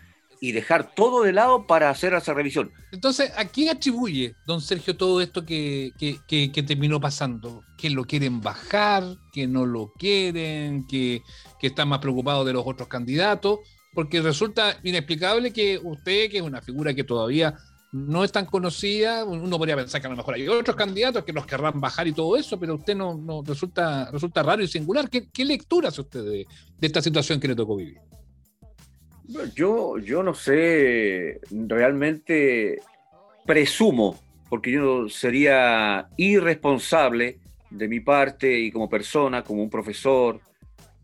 y dejar todo de lado para hacer esa revisión. Entonces, ¿a quién atribuye, don Sergio, todo esto que, que, terminó pasando? ¿Que lo quieren bajar? ¿Que no lo quieren? ¿Que, que están más preocupados de los otros candidatos? Porque resulta inexplicable que usted, que es una figura que todavía no es tan conocida, uno podría pensar que a lo mejor hay otros candidatos que los querrán bajar y todo eso, pero usted no, no resulta, resulta raro y singular. ¿Qué, qué lectura hace usted de esta situación que le tocó vivir? Yo, yo no sé, realmente presumo, porque yo sería irresponsable de mi parte y como persona, como un profesor,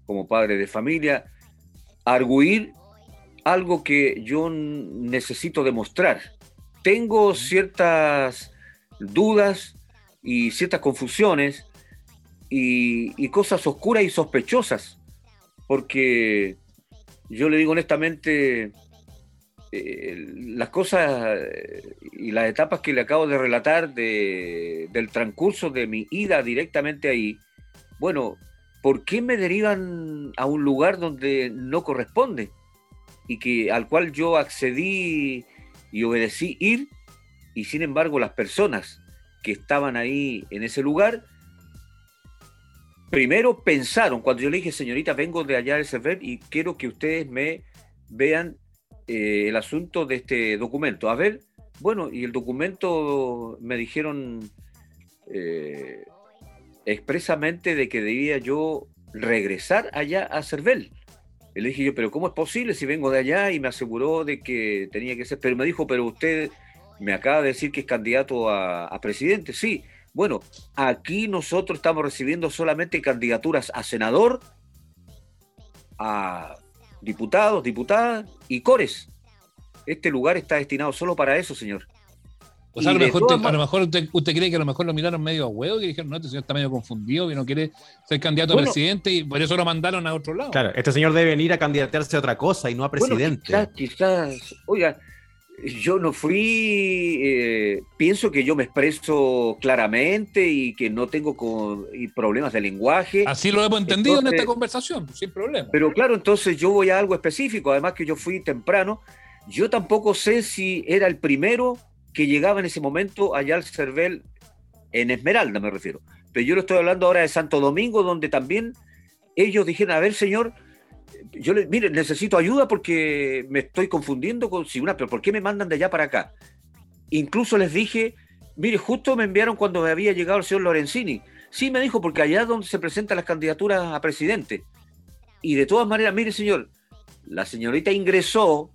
como padre de familia, arguir algo que yo necesito demostrar. Tengo ciertas dudas y ciertas confusiones y, y cosas oscuras y sospechosas, porque yo le digo honestamente, eh, las cosas y las etapas que le acabo de relatar del transcurso de mi ida directamente ahí, bueno, ¿por qué me derivan a un lugar donde no corresponde? Y que al cual yo accedí y obedecí ir, y sin embargo las personas que estaban ahí en ese lugar primero pensaron, cuando yo le dije, señorita, vengo de allá del CERVEL y quiero que ustedes me vean eh, el asunto de este documento. A ver, bueno, y el documento me dijeron eh, expresamente de que debía yo regresar allá a CERVEL. Y le dije yo, pero ¿cómo es posible si vengo de allá? Y me aseguró de que tenía que ser, pero me dijo, pero usted me acaba de decir que es candidato a, a presidente. Sí, bueno, aquí nosotros estamos recibiendo solamente candidaturas a senador, a diputados, diputadas y cores. Este lugar está destinado solo para eso, señor. O sea, a lo mejor, usted, cree que a lo mejor lo miraron medio a huevo y dijeron, no, este señor está medio confundido, y no quiere ser candidato a presidente y por eso lo mandaron a otro lado. Claro, este señor debe venir a candidatearse a otra cosa y no a presidente. quizás, quizás, oiga, yo no fui, eh, pienso que yo me expreso claramente y que no tengo problemas de lenguaje. Así lo hemos entendido en esta conversación, sin problema. Pero claro, entonces yo voy a algo específico, además que yo fui temprano. Yo tampoco sé si era el primero que llegaba en ese momento allá al CERVEL, en Esmeralda me refiero. Pero yo le estoy hablando ahora de Santo Domingo, donde también ellos dijeron, a ver señor, yo le, mire, necesito ayuda porque me estoy confundiendo con si una, pero ¿por qué me mandan de allá para acá? Incluso les dije, mire, justo me enviaron cuando me había llegado el señor Lorenzini. Sí, me dijo, porque allá es donde se presentan las candidaturas a presidente. Y de todas maneras, mire, señor, la señorita ingresó,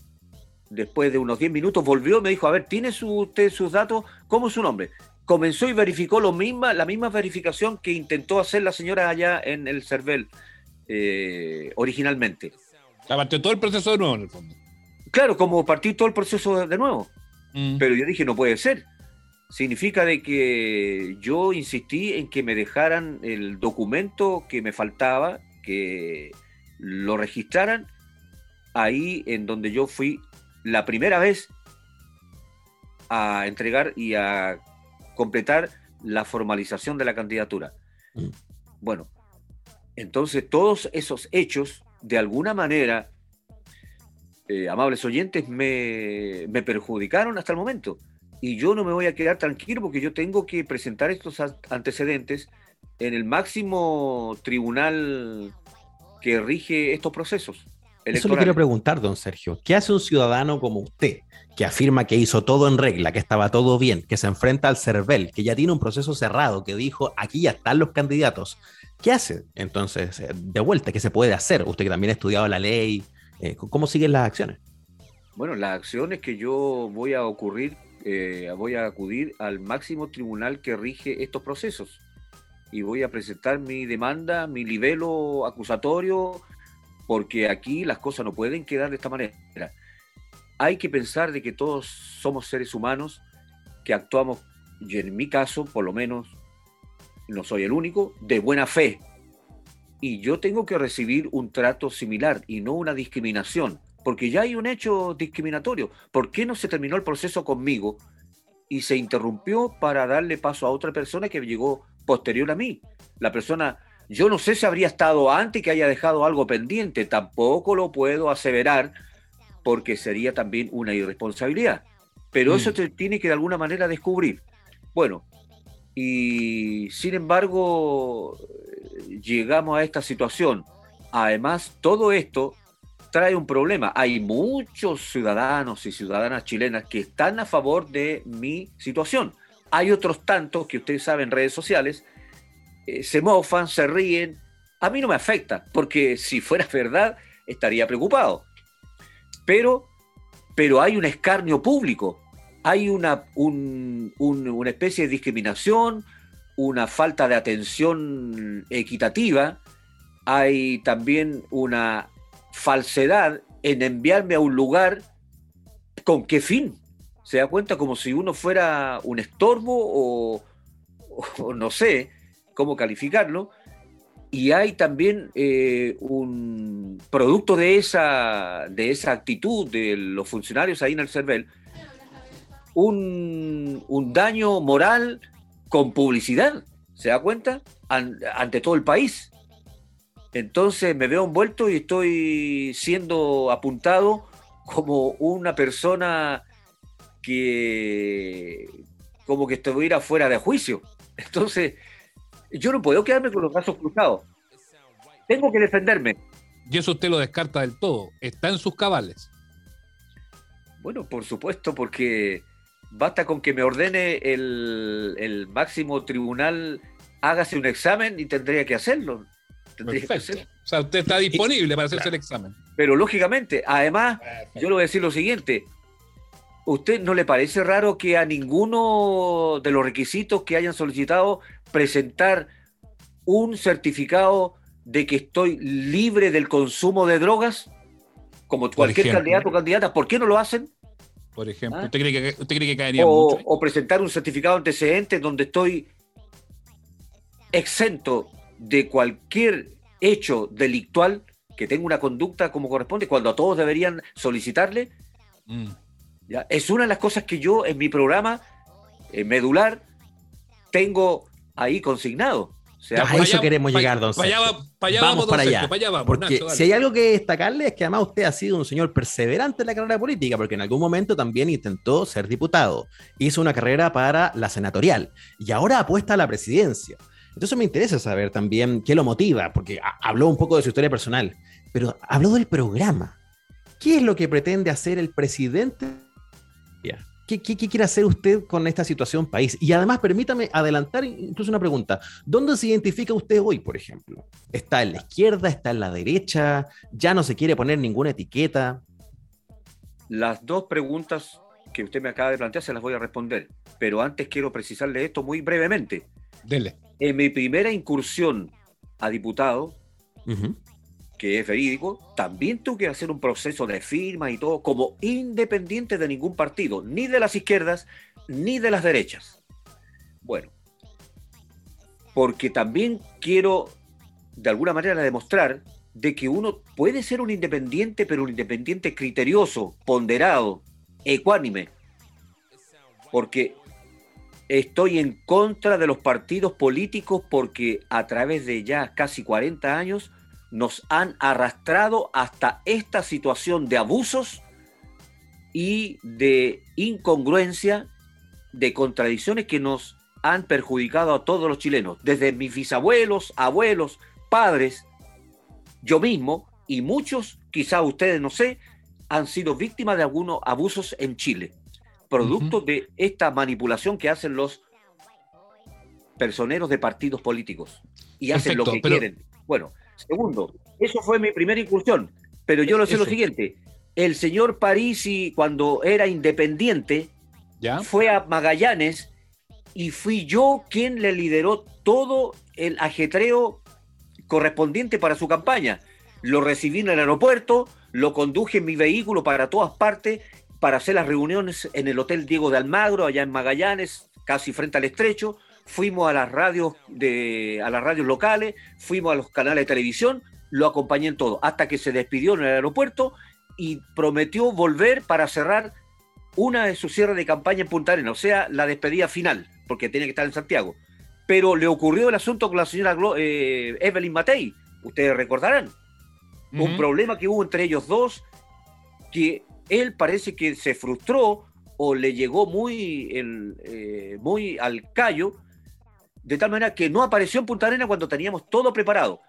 después de unos 10 minutos, volvió, me dijo, a ver, ¿tiene usted sus datos? ¿Cómo es su nombre? Comenzó y verificó lo misma, la misma verificación que intentó hacer la señora allá en el CERVEL eh, originalmente. Partió todo el proceso de nuevo, en el fondo. Claro, como partir todo el proceso de nuevo. Mm. Pero yo dije, no puede ser. Significa de que yo insistí en que me dejaran el documento que me faltaba, que lo registraran ahí en donde yo fui la primera vez a entregar y a completar la formalización de la candidatura. Mm. Bueno, entonces, todos esos hechos, de alguna manera, eh, amables oyentes, me, perjudicaron hasta el momento. Y yo no me voy a quedar tranquilo porque yo tengo que presentar estos antecedentes en el máximo tribunal que rige estos procesos. Eso le quiero preguntar, don Sergio. ¿Qué hace un ciudadano como usted, que afirma que hizo todo en regla, que estaba todo bien, que se enfrenta al CERVEL, que ya tiene un proceso cerrado, que dijo, aquí ya están los candidatos? ¿Qué hace entonces eh, de vuelta? ¿Qué se puede hacer? Usted que también ha estudiado la ley, eh, ¿cómo siguen las acciones? Bueno, las acciones que yo voy a ocurrir, eh, voy a acudir al máximo tribunal que rige estos procesos y voy a presentar mi demanda, mi libelo acusatorio, porque aquí las cosas no pueden quedar de esta manera. Hay que pensar de que todos somos seres humanos que actuamos, y en mi caso, por lo menos, no soy el único, de buena fe. Y yo tengo que recibir un trato similar y no una discriminación, porque ya hay un hecho discriminatorio. ¿Por qué no se terminó el proceso conmigo y se interrumpió para darle paso a otra persona que llegó posterior a mí? La persona Yo no sé si habría estado antes que haya dejado algo pendiente, tampoco lo puedo aseverar porque sería también una irresponsabilidad. Pero eso Mm. se tiene que de alguna manera descubrir. Bueno, y sin embargo, llegamos a esta situación. Además, todo esto trae un problema. Hay muchos ciudadanos y ciudadanas chilenas que están a favor de mi situación. Hay otros tantos que ustedes saben en redes sociales, eh, se mofan, se ríen. A mí no me afecta, porque si fuera verdad, estaría preocupado. Pero, pero hay un escarnio público, hay una, un- un- una especie de discriminación, una falta de atención equitativa, hay también una falsedad en enviarme a un lugar con qué fin. Se da cuenta como si uno fuera un estorbo o, o no sé cómo calificarlo. Y hay también eh, un producto de esa, de esa actitud de los funcionarios ahí en el CERVEL, un, un daño moral con publicidad, ¿se da cuenta? An- ante todo el país. Entonces me veo envuelto y estoy siendo apuntado como una persona que como que estuviera fuera de juicio. Entonces, yo no puedo quedarme con los brazos cruzados. Tengo que defenderme. Y eso usted lo descarta del todo. Está en sus cabales. Bueno, por supuesto, porque basta con que me ordene el, el máximo tribunal, hágase un examen y tendría que hacerlo. Tendría que hacerlo. O sea, usted está disponible para hacerse el examen. Pero lógicamente, además, yo le voy a decir lo siguiente. ¿Usted no le parece raro que a ninguno de los requisitos que hayan solicitado presentar un certificado de que estoy libre del consumo de drogas? Como cualquier ejemplo. candidato o candidata, ¿por qué no lo hacen? Por ejemplo, Ah. ¿usted, cree que, ¿usted cree que caería o, mucho? o presentar un certificado de antecedentes donde estoy exento de cualquier hecho delictual que tenga una conducta como corresponde, cuando a todos deberían solicitarle. Mm. ¿ya? Es una de las cosas que yo en mi programa eh, medular tengo ahí consignado. Sea, a eso allá- queremos pa- llegar, don pa' allá Sergio. pa' allá Vamos para allá, Sergio, vamos, Porque Nacho, si hay algo que destacarle es que además usted ha sido un señor perseverante en la carrera política, porque en algún momento también intentó ser diputado, hizo una carrera para la senatorial y ahora apuesta a la presidencia. Entonces me interesa saber también qué lo motiva, porque ha- habló un poco de su historia personal, pero habló del programa. ¿Qué es lo que pretende hacer el presidente? ¿Qué, qué, qué quiere hacer usted con esta situación país? Y además, permítame adelantar incluso una pregunta. ¿Dónde se identifica usted hoy, por ejemplo? ¿Está en la izquierda? ¿Está en la derecha? ¿Ya no se quiere poner ninguna etiqueta? las dos preguntas que usted me acaba de plantear se las voy a responder, pero antes quiero precisarle esto muy brevemente. Dele. En mi primera incursión a diputado. Que es verídico, también tuve que hacer un proceso de firma y todo, como independiente de ningún partido, ni de las izquierdas, ni de las derechas. Bueno, porque también quiero, de alguna manera, demostrar de que uno puede ser un independiente, pero un independiente criterioso, ponderado, ecuánime. Porque estoy en contra de los partidos políticos porque a través de ya casi 40 años nos han arrastrado hasta esta situación de abusos y de incongruencia, de contradicciones que nos han perjudicado a todos los chilenos, desde mis bisabuelos, abuelos, padres, yo mismo y muchos, quizá ustedes no sé, han sido víctimas de algunos abusos en Chile, producto de esta manipulación que hacen los personeros de partidos políticos y hacen lo que pero- quieren. Bueno, segundo, eso fue mi primera incursión, pero yo lo sé lo siguiente, el señor Parisi cuando era independiente ¿Ya? fue a Magallanes y fui yo quien le lideró todo el ajetreo correspondiente para su campaña. Lo recibí en el aeropuerto, lo conduje en mi vehículo para todas partes para hacer las reuniones en el Hotel Diego de Almagro, allá en Magallanes, casi frente al estrecho. Fuimos a las radios de, a las radios locales, fuimos a los canales de televisión, lo acompañé en todo, hasta que se despidió en el aeropuerto y prometió volver para cerrar una de sus cierres de campaña en Punta Arenas, o sea, la despedida final, porque tenía que estar en Santiago. pero le ocurrió el asunto con la señora eh, Evelyn Matei, ustedes recordarán, un problema que hubo entre ellos dos, que él parece que se frustró o le llegó muy, eh, muy al callo, de tal manera que no apareció en Punta Arena cuando teníamos todo preparado.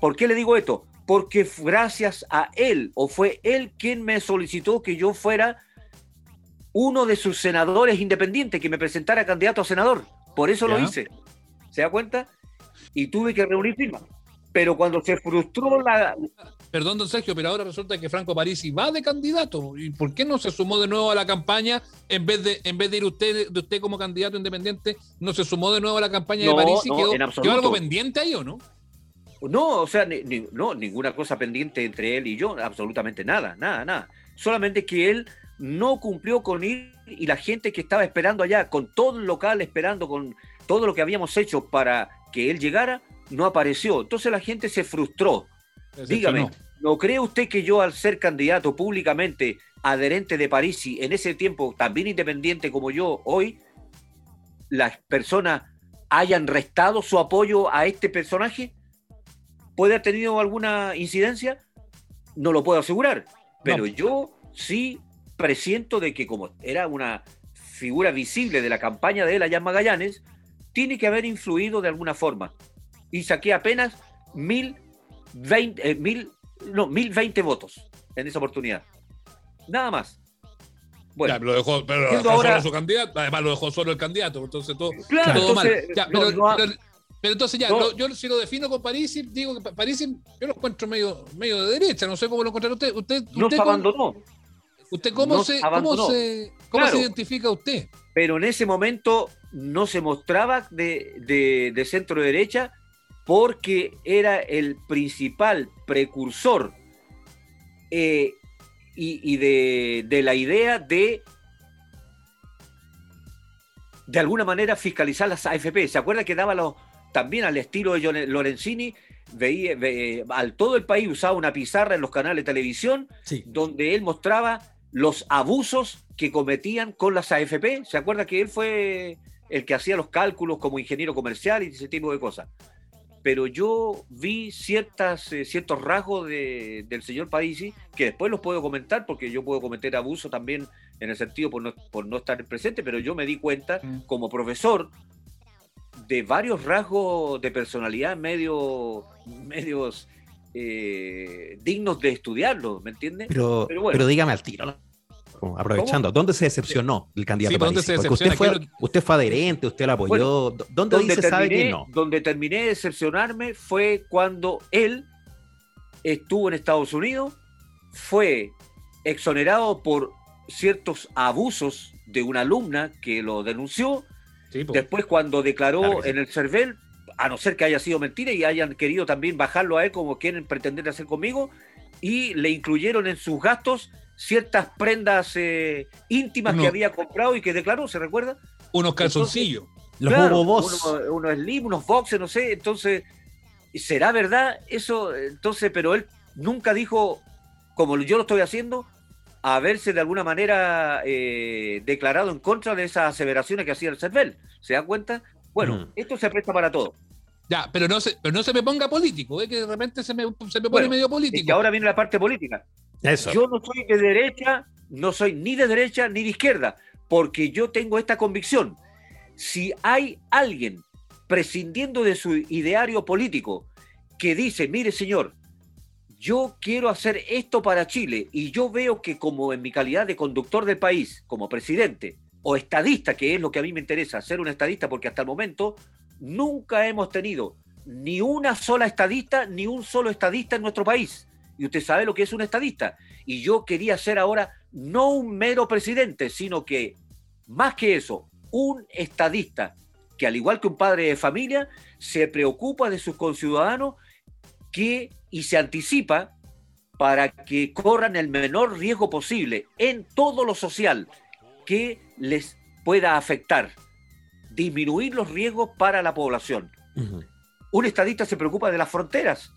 ¿Por qué le digo esto? Porque gracias a él, o fue él quien me solicitó que yo fuera uno de sus senadores independientes, que me presentara candidato a senador. Por eso lo hice. ¿Se da cuenta? Y tuve que reunir firmas. Pero cuando se frustró la... Perdón, don Sergio, pero ahora resulta que Franco Parisi va de candidato. ¿Y por qué no se sumó de nuevo a la campaña en vez de, en vez de ir usted, de usted como candidato independiente, no se sumó de nuevo a la campaña de Parisi? No, ¿Quedó, algo pendiente ahí o no? No, o sea, no, ninguna cosa pendiente entre él y yo, absolutamente nada, nada, nada. Solamente que él no cumplió con ir y la gente que estaba esperando allá, con todo el local esperando, con todo lo que habíamos hecho para que él llegara, no apareció. Entonces la gente se frustró. Dígame, ¿no cree usted que yo al ser candidato públicamente adherente de París y en ese tiempo también independiente como yo hoy, las personas hayan restado su apoyo a este personaje? ¿Puede haber tenido alguna incidencia? No lo puedo asegurar, pero yo sí presiento de que como era una figura visible de la campaña de él allá en Magallanes, tiene que haber influido de alguna forma. Y saqué apenas mil veinte, eh, mil, no, mil veinte votos en esa oportunidad. Nada más. Bueno, lo dejó, pero dejó solo su candidato, además lo dejó solo el candidato, entonces todo, todo mal. pero, pero entonces ya, yo si lo defino con París, digo que París yo lo encuentro medio, medio de derecha, no sé cómo lo encontrará usted. usted, usted nos abandonó. ¿Usted cómo, se, cómo, se, cómo se identifica usted? Pero en ese momento no se mostraba de, de, de centro derecha porque era el principal precursor eh, y, y de, de, la idea de de alguna manera fiscalizar las AFP. ¿Se acuerda que daba los también al estilo de Lorenzini, veía, al todo el país usaba una pizarra en los canales de televisión donde él mostraba los abusos que cometían con las AFP. ¿Se acuerda que él fue el que hacía los cálculos como ingeniero comercial y ese tipo de cosas? Pero yo vi ciertas, eh, ciertos rasgos del señor Parisi que después los puedo comentar porque yo puedo cometer abuso también en el sentido por no, por no estar presente, pero yo me di cuenta mm. como profesor de varios rasgos de personalidad medio, medios eh, dignos de estudiarlo, ¿me entiendes? Pero, pero, dígame al tiro, aprovechando, ¿dónde se decepcionó el candidato? Sí, usted fue, usted fue adherente, usted lo apoyó. ¿Dónde donde dice sabe que no? Donde terminé de decepcionarme fue cuando él estuvo en Estados Unidos, fue exonerado por ciertos abusos de una alumna que lo denunció Después, cuando declaró en el CERVEL, a no ser que haya sido mentira y hayan querido también bajarlo a él como quieren pretender hacer conmigo, y le incluyeron en sus gastos ciertas prendas eh, íntimas que había comprado y que declaró, ¿se recuerda? Unos calzoncillos. los claro, unos, unos slim, unos boxes, no sé. Entonces, ¿será verdad eso? Entonces, pero él nunca dijo, como yo lo estoy haciendo, haberse de alguna manera eh, declarado en contra de esas aseveraciones que hacía el CERVEL. ¿Se da cuenta? Bueno, esto se presta para todo. Ya, pero no se, pero no se me ponga político, ¿eh? que de repente se me, se me pone medio político. Y ahora viene la parte política. Yo no soy de derecha, no soy ni de derecha ni de izquierda, porque yo tengo esta convicción. Si hay alguien prescindiendo de su ideario político que dice, mire señor, yo quiero hacer esto para Chile y yo veo que como en mi calidad de conductor del país, como presidente o estadista, que es lo que a mí me interesa, ser un estadista, porque hasta el momento nunca hemos tenido ni una sola estadista, ni un solo estadista en nuestro país. Y usted sabe lo que es un estadista. Y yo quería ser ahora no un mero presidente, sino que, más que eso, un estadista que al igual que un padre de familia, se preocupa de sus conciudadanos que y se anticipa para que corran el menor riesgo posible en todo lo social que les pueda afectar, disminuir los riesgos para la población. Un estadista se preocupa de las fronteras,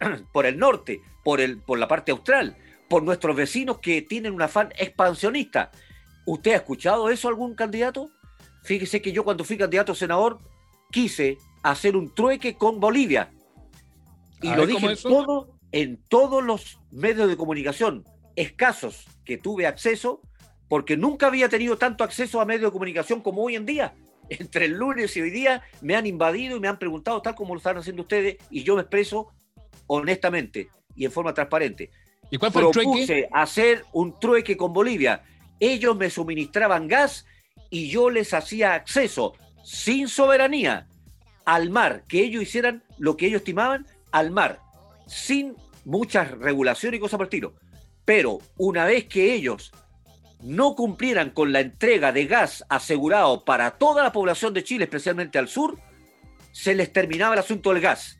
por el norte, por, el, por la parte austral, por nuestros vecinos que tienen un afán expansionista. ¿Usted ha escuchado eso algún candidato? Fíjese que yo cuando fui candidato a senador quise hacer un trueque con Bolivia. Y A lo dije todo, en todos los medios de comunicación escasos que tuve acceso, porque nunca había tenido tanto acceso a medios de comunicación como hoy en día. Entre el lunes y hoy día me han invadido y me han preguntado tal como lo están haciendo ustedes y yo me expreso honestamente y en forma transparente. ¿Y cuál fue el trueque? Propuse hacer un trueque con Bolivia. Ellos me suministraban gas y yo les hacía acceso sin soberanía al mar, que ellos hicieran lo que ellos estimaban al mar, sin muchas regulaciones y cosas por el estilo. Pero una vez que ellos no cumplieran con la entrega de gas asegurado para toda la población de Chile, especialmente al sur, se les terminaba el asunto del gas.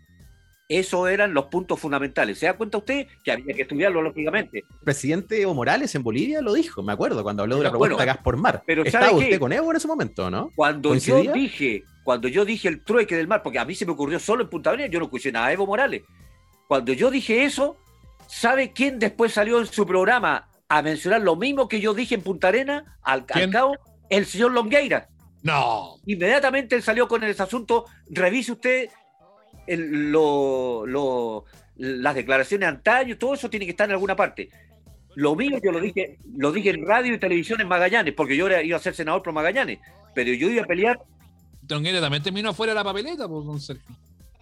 Esos eran los puntos fundamentales. ¿Se da cuenta usted que había que estudiarlo lógicamente? El presidente Evo Morales en Bolivia lo dijo, me acuerdo, cuando habló de la propuesta bueno, de gas por mar. pero ¿Estaba ¿sabe usted qué? con Evo en ese momento, no? Cuando ¿Coincidía? yo dije, cuando yo dije el trueque del mar, porque a mí se me ocurrió solo en Punta Arenas, yo no escuché nada de Evo Morales. Cuando yo dije eso, ¿sabe quién después salió en su programa a mencionar lo mismo que yo dije en Punta Arenas? Al, al cabo, el señor Longueira. No. Inmediatamente él salió con ese asunto. Revise usted el- lo- lo- las declaraciones antaño, todo eso tiene que estar en alguna parte. Lo mío yo lo dije, lo dije en radio y televisión en Magallanes, porque yo era- iba a ser senador por Magallanes, pero yo iba a pelear Tronguera también terminó afuera de la papeleta, pues, don Sergio.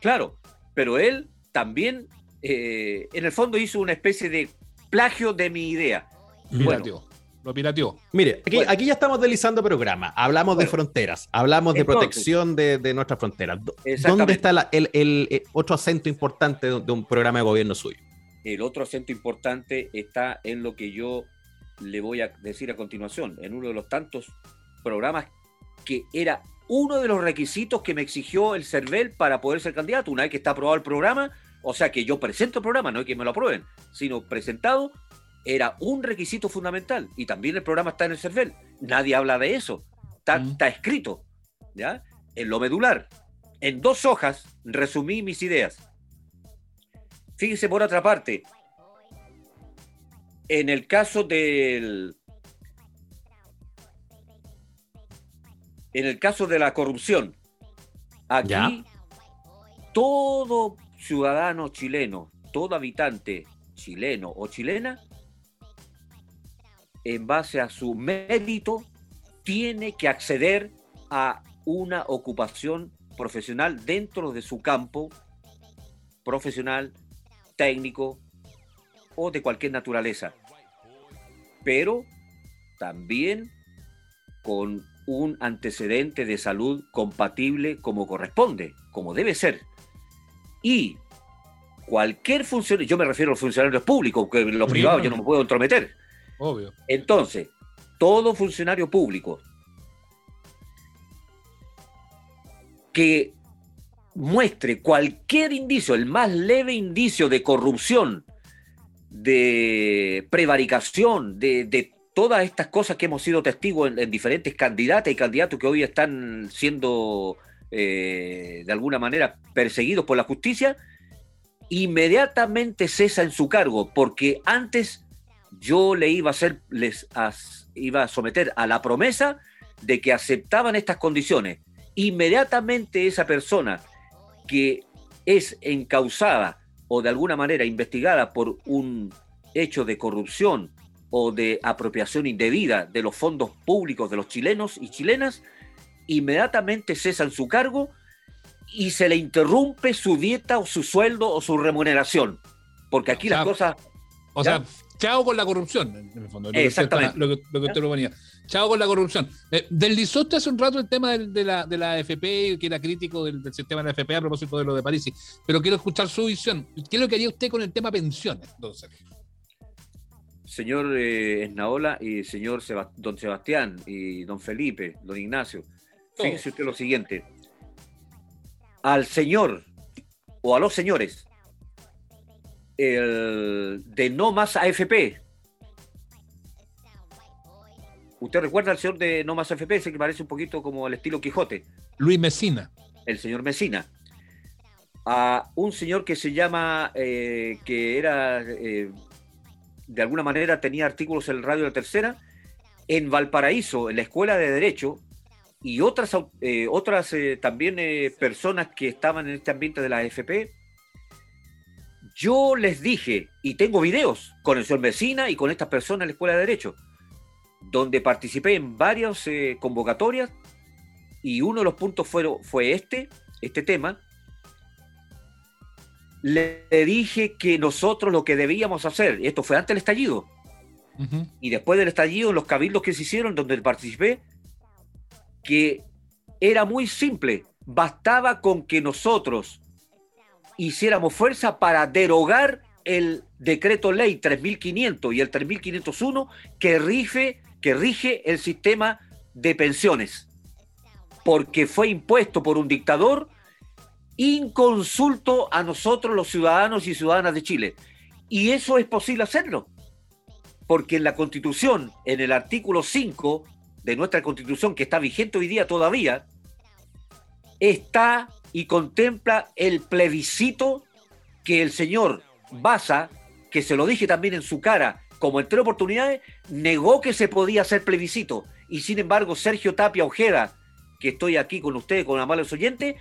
Claro, pero él también, eh, en el fondo, hizo una especie de plagio de mi idea. Bueno. Lo pirateó. Mire, aquí, Bueno. aquí ya estamos deslizando programa. Hablamos de fronteras, hablamos de protección de, de nuestras fronteras. ¿Dónde está la- el, el- eh, otro acento importante de, de un programa de gobierno suyo? el otro acento importante está en lo que yo le voy a decir a continuación, en uno de los tantos programas que era uno de los requisitos que me exigió el CERVEL para poder ser candidato. Una vez que está aprobado el programa, o sea que yo presento el programa, no es que me lo aprueben, sino presentado, era un requisito fundamental. Y también el programa está en el CERVEL. Nadie habla de eso. Está, Mm. está escrito, ¿ya? En lo medular. En dos hojas resumí mis ideas. Fíjese por otra parte, en el caso del. En el caso de la corrupción, aquí Ya. todo ciudadano chileno, todo habitante chileno o chilena, en base a su mérito, tiene que acceder a una ocupación profesional dentro de su campo profesional, técnico o de cualquier naturaleza. Pero también con un antecedente de salud compatible como corresponde, como debe ser. Y cualquier funcionario, yo me refiero a los funcionarios públicos, que en los privados yo no me puedo entrometer. Obvio. Entonces, todo funcionario público que muestre cualquier indicio, el más leve indicio de corrupción, de prevaricación, de, todas estas cosas que hemos sido testigos en, en diferentes candidatas y candidatos que hoy están siendo eh, de alguna manera perseguidos por la justicia, inmediatamente cesa en su cargo, porque antes yo le iba a hacer, les as- iba a someter a la promesa de que aceptaban estas condiciones. Inmediatamente esa persona que es encausada o de alguna manera investigada por un hecho de corrupción o de apropiación indebida de los fondos públicos de los chilenos y chilenas, inmediatamente cesan su cargo y se le interrumpe su dieta o su sueldo o su remuneración. Porque aquí O sea, las cosas... O Ya. sea, chao con la corrupción, en el fondo. Lo que usted Exactamente. está- Lo que, lo que usted proponía. Chao con la corrupción. Eh, deslizó usted hace un rato el tema de, la, de la AFP, que era crítico del, del sistema de la AFP a propósito de lo de París. Pero quiero escuchar su visión. ¿Qué es lo que haría usted con el tema pensiones, don Sergio? señor eh, Esnaola y señor don Sebastián y don Felipe, don Ignacio, fíjese usted lo siguiente. Al señor o a los señores el de no más AFP. ¿Usted recuerda al señor de no más AFP? Ese que parece un poquito como el estilo Quijote, Luis Mesina. el señor Mesina. A un señor que se llama, eh, que era eh, de alguna manera tenía artículos en el radio de la tercera, en Valparaíso, en la escuela de Derecho, y otras, eh, otras también personas que estaban en este ambiente de la AFP, yo les dije, y tengo videos con el señor Messina y con estas personas en la Escuela de Derecho, donde participé en varias convocatorias y uno de los puntos fue, fue este, este tema. Le dije que nosotros lo que debíamos hacer, y esto fue antes del estallido, y después del estallido, los cabildos que se hicieron, donde participé, que era muy simple, bastaba con que nosotros hiciéramos fuerza para derogar el decreto ley 3500 y el 3501 que rige, que rige el sistema de pensiones, porque fue impuesto por un dictador inconsulto a nosotros los ciudadanos y ciudadanas de Chile. Y eso es posible hacerlo, porque en la constitución, en el artículo 5, de nuestra constitución, que está vigente hoy día todavía, está y contempla el plebiscito que el señor Baza, que se lo dije también en su cara, como en tres oportunidades, negó que se podía hacer plebiscito. Y sin embargo, Sergio Tapia Ojeda, que estoy aquí con ustedes, con amables oyentes,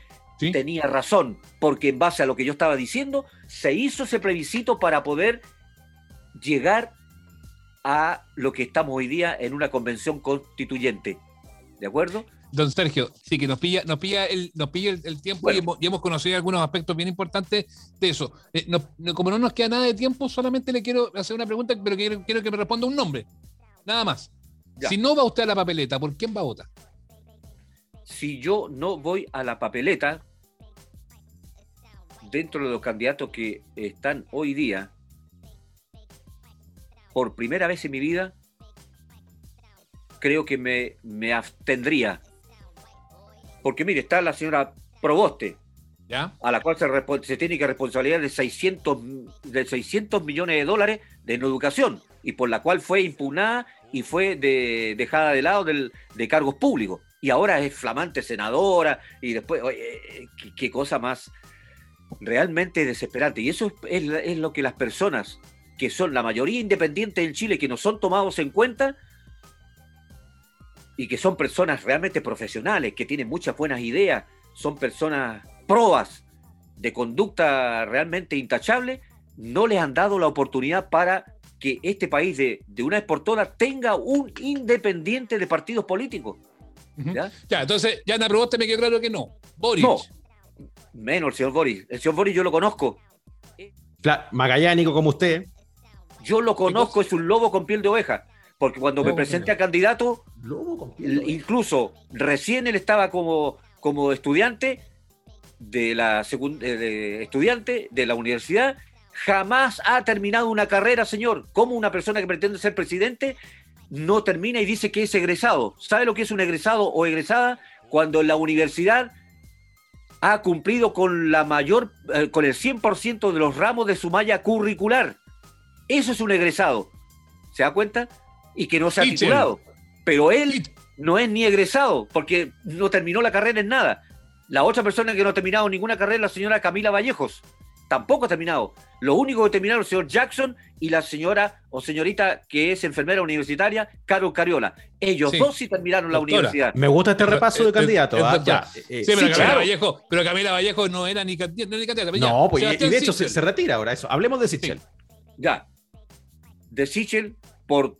tenía razón, porque en base a lo que yo estaba diciendo, se hizo ese plebiscito para poder llegar a lo que estamos hoy día en una convención constituyente. ¿De acuerdo? Don Sergio, sí, que nos pilla, nos pilla el, nos pilla el, tiempo y, hemos, conocido algunos aspectos bien importantes de eso. Eh, como no nos queda nada de tiempo, solamente le quiero hacer una pregunta, pero quiero, quiero que me responda un nombre. Nada más. Si no va usted a la papeleta, ¿por quién va a votar? Si yo no voy a la papeleta, dentro de los candidatos que están hoy día, por primera vez en mi vida, creo que me, me abstendría. Porque mire, está la señora Proboste, ¿Ya? a la cual se, se, tiene que responsabilizar de 600, de 600 millones de dólares de educación y por la cual fue impugnada y fue de, dejada de lado del, de cargos públicos. Y ahora es flamante senadora y después, oye, qué, cosa más realmente desesperante. Y eso es, es, lo que las personas que son la mayoría independiente en Chile, que no son tomados en cuenta y que son personas realmente profesionales, que tienen muchas buenas ideas, son personas probas de conducta realmente intachable, no les han dado la oportunidad para que este país de, una vez por todas tenga un independiente de partidos políticos. ¿Ya? entonces, ya Ana usted me quedó claro que no. Boris. No, menos el señor Boris. El señor Boris yo lo conozco. magallánico como usted. Yo lo conozco, es un lobo con piel de oveja. Porque cuando me presenté a candidato, incluso recién él estaba como, como estudiante de la eh, estudiante de la universidad, jamás ha terminado una carrera, señor. ¿Cómo una persona que pretende ser presidente no termina y dice que es egresado? ¿Sabe lo que es un egresado o egresada? Cuando en la universidad ha cumplido con la mayor, eh, con el 100% de los ramos de su malla curricular. Eso es un egresado. ¿Se da cuenta? Y que no se ha titulado. Pero él no es ni egresado, porque no terminó la carrera en nada. La otra persona que no ha terminado ninguna carrera es la señora Camila Vallejos. Tampoco ha terminado. Lo único que terminaron el señor Jackson y la señora o señorita que es enfermera universitaria, Carol Cariola. Ellos dos sí terminaron la universidad. Me gusta este repaso de candidatos. ¿ah? sí, pero, Camila Vallejo, pero Camila Vallejo no era ni, candidata. No, pues y, de hecho se, retira ahora eso. Hablemos de Sichel. Ya de Sichel por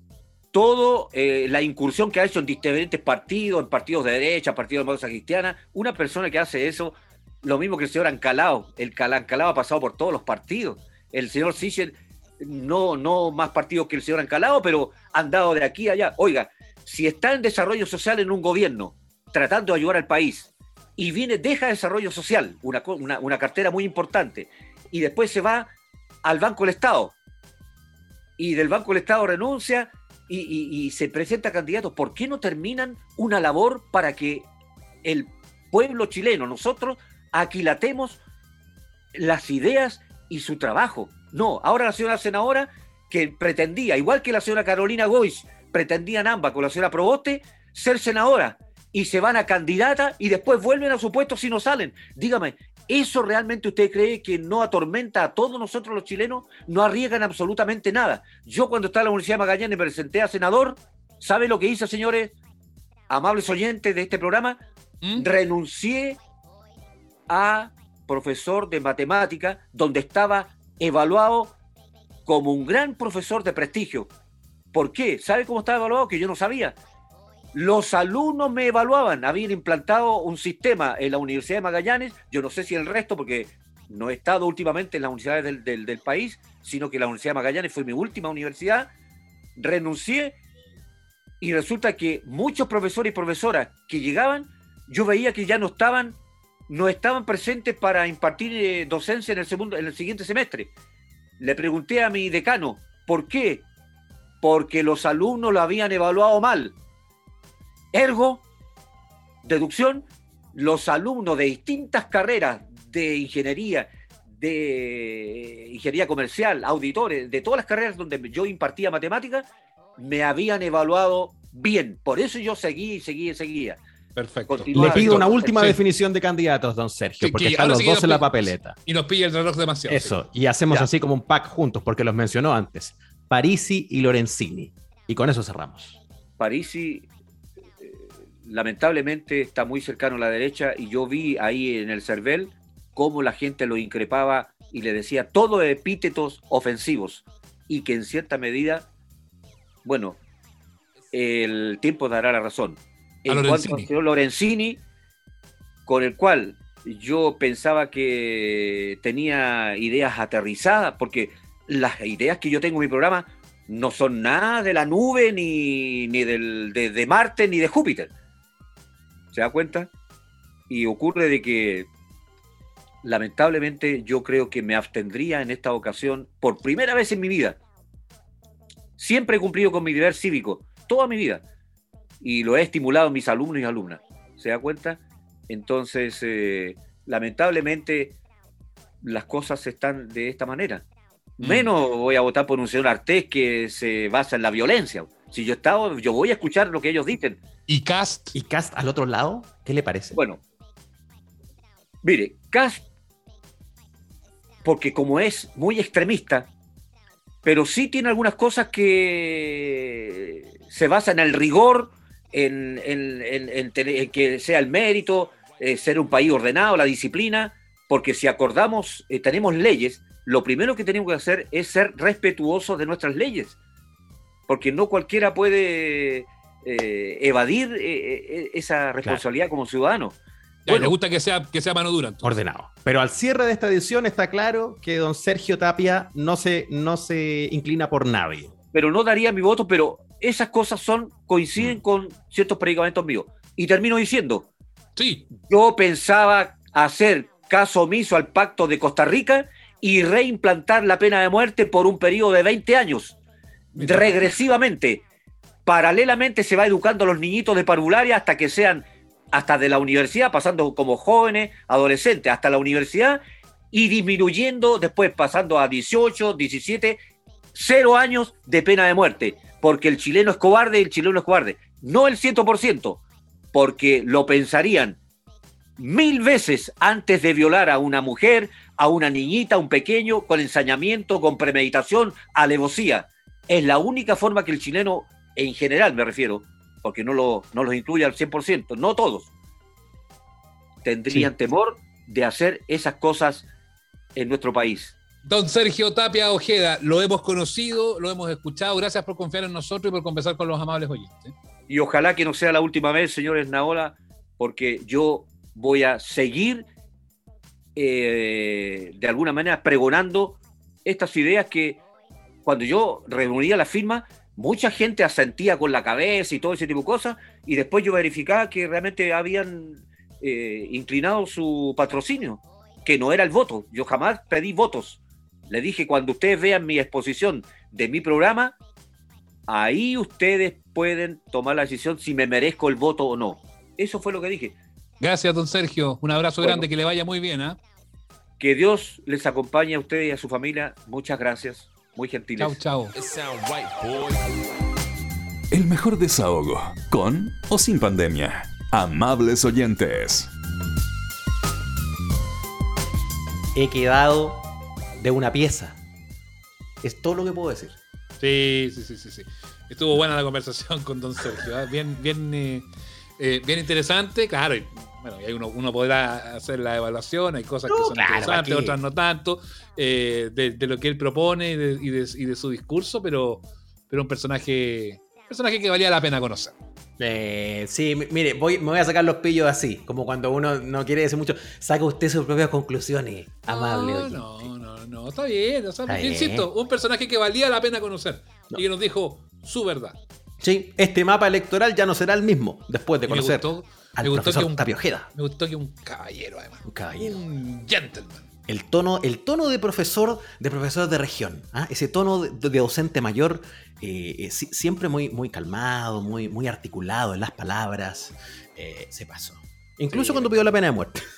toda eh, la incursión que ha hecho en diferentes partidos, en partidos de derecha, partidos de democracia cristiana. Una persona que hace eso, lo mismo que el señor Ancalao. El Ancalao ha pasado por todos los partidos. El señor Sichel, no, no más partidos que el señor Ancalao, pero han dado de aquí a allá. Oiga, si está en desarrollo social en un gobierno, tratando de ayudar al país, y viene, deja desarrollo social, una, una, una cartera muy importante, y después se va al Banco del Estado, y del Banco del Estado renuncia y, se presenta candidato, ¿por qué no terminan una labor para que el pueblo chileno, nosotros, aquilatemos las ideas y su trabajo? No, ahora la señora senadora que pretendía, igual que la señora Carolina Gois, pretendían ambas con la señora Proboste, ser senadora y se van a candidata y después vuelven a su puesto si no salen. Dígame, ¿Eso realmente usted cree que no atormenta a todos nosotros los chilenos? No arriesgan absolutamente nada. Yo cuando estaba en la Universidad de Magallanes me presenté a senador, ¿sabe lo que hice, señores? amables oyentes de este programa, ¿Mm? renuncié a profesor de matemática, donde estaba evaluado como un gran profesor de prestigio. ¿Por qué? ¿Sabe cómo estaba evaluado? Que yo no sabía. Los alumnos me evaluaban, habían implantado un sistema en la Universidad de Magallanes, yo no sé si el resto, porque no he estado últimamente en las universidades del, país, sino que la Universidad de Magallanes fue mi última universidad, renuncié y resulta que muchos profesores y profesoras que llegaban, yo veía que ya no estaban, no estaban presentes para impartir eh, docencia en el, segundo, en el siguiente semestre. Le pregunté a mi decano, ¿por qué? Porque los alumnos lo habían evaluado mal. Ergo, deducción, los alumnos de distintas carreras de ingeniería, de ingeniería comercial, auditores, de todas las carreras donde yo impartía matemáticas, me habían evaluado bien. Por eso yo seguí, seguí, seguía. Perfecto. Le pido una última Sí. definición de candidatos, don Sergio, Sí, porque que están los sí dos en la papeleta. Y nos pilla el reloj demasiado. Eso, y hacemos Ya. así como un pack juntos, porque los mencionó antes. Parisi y Lorenzini. Y con eso cerramos. Parisi lamentablemente está muy cercano a la derecha y yo vi ahí en el CERVEL cómo la gente lo increpaba y le decía todos epítetos ofensivos y que en cierta medida, bueno, el tiempo dará la razón. A En cuanto al señor Lorenzini, con el cual yo pensaba que tenía ideas aterrizadas, porque las ideas que yo tengo en mi programa no son nada de la nube, ni, ni del, de, de Marte, ni de Júpiter. ¿Se da cuenta? Y ocurre de que lamentablemente yo creo que me abstendría en esta ocasión por primera vez en mi vida. Siempre he cumplido con mi deber cívico, toda mi vida. Y lo he estimulado a mis alumnos y alumnas. ¿Se da cuenta? Entonces, eh, lamentablemente, las cosas están de esta manera. Mm. Menos voy a votar por un señor Artés que se basa en la violencia. Si yo he estado, yo voy a escuchar lo que ellos dicen. Y Cast. ¿Y Cast al otro lado? ¿Qué le parece? Bueno, mire, Cast, porque como es muy extremista, pero sí tiene algunas cosas que se basan en el rigor, en, en- en- en tener- en que sea el mérito, eh, ser un país ordenado, la disciplina, porque si acordamos, eh, tenemos leyes, lo primero que tenemos que hacer es ser respetuosos de nuestras leyes, porque no cualquiera puede eh, evadir eh, eh, esa responsabilidad como ciudadano. Ya, Bueno. le gusta que sea, que sea mano dura. entonces. Ordenado. Pero al cierre de esta edición está claro que don Sergio Tapia no se, no se inclina por nadie. pero no daría mi voto, pero esas cosas son coinciden Mm. con ciertos predicamentos míos. Y termino diciendo, Sí. yo pensaba hacer caso omiso al pacto de Costa Rica y reimplantar la pena de muerte por un periodo de 20 años, regresivamente. Paralelamente se va educando a los niñitos de parvularia hasta que sean hasta de la universidad, pasando como jóvenes, adolescentes, hasta la universidad y disminuyendo después, pasando a 18, 17, cero años de pena de muerte, porque el chileno es cobarde y el chileno es cobarde. No el 100%, porque lo pensarían mil veces antes de violar a una mujer, a una niñita, a un pequeño, con ensañamiento, con premeditación, alevosía. Es la única forma que el chileno, en general me refiero, porque no, lo, no los incluye al 100%, no todos, tendrían Sí. temor de hacer esas cosas en nuestro país. Don Sergio Tapia Ojeda, lo hemos conocido, lo hemos escuchado. Gracias por confiar en nosotros y por conversar con los amables oyentes. Y ojalá que no sea la última vez, señores Naola, porque yo voy a seguir eh, de alguna manera pregonando estas ideas que cuando yo reunía la firma, mucha gente asentía con la cabeza y todo ese tipo de cosas, y después yo verificaba que realmente habían eh, inclinado su patrocinio, que no era el voto. Yo jamás pedí votos. Le dije, cuando ustedes vean mi exposición de mi programa, ahí ustedes pueden tomar la decisión si me merezco el voto o no. Eso fue lo que dije. Gracias, don Sergio. Un abrazo Bueno. grande, que le vaya muy bien. ¿ah? Que Dios les acompañe a ustedes y a su familia. Muchas gracias. Muy gentiles. Chau, chau. El mejor desahogo, con o sin pandemia. Amables oyentes. He quedado de una pieza. Es todo lo que puedo decir. Sí, sí, sí, sí, sí. Estuvo buena la conversación con don Sergio. ¿ah? Bien, bien, eh, eh, bien interesante, claro. Bueno, y ahí uno, uno podrá hacer la evaluación, hay cosas que son claro, interesantes, otras no tanto, eh, de, de lo que él propone y de, y de- y de su discurso, pero, pero un personaje, personaje que valía la pena conocer. Eh, sí, mi- mire, voy, me voy a sacar los pillos así, como cuando uno no quiere decir mucho. Saca usted sus propias conclusiones, amable. No, no, no, no, está bien. o sea, Está bien. insisto, un personaje que valía la pena conocer No. y que nos dijo su verdad. Sí, este mapa electoral ya no será el mismo después de me conocer gustó, al me gustó profesor que un, Tapio Ojeda. me gustó que un caballero, además. Un caballero. Un gentleman. El tono, el tono de profesor, de profesor de región, ¿ah? ese tono de, de docente mayor, eh, eh, si- siempre muy, muy calmado, muy, muy articulado en las palabras, eh, se pasó. Incluso Sí. cuando pidió la pena de muerte.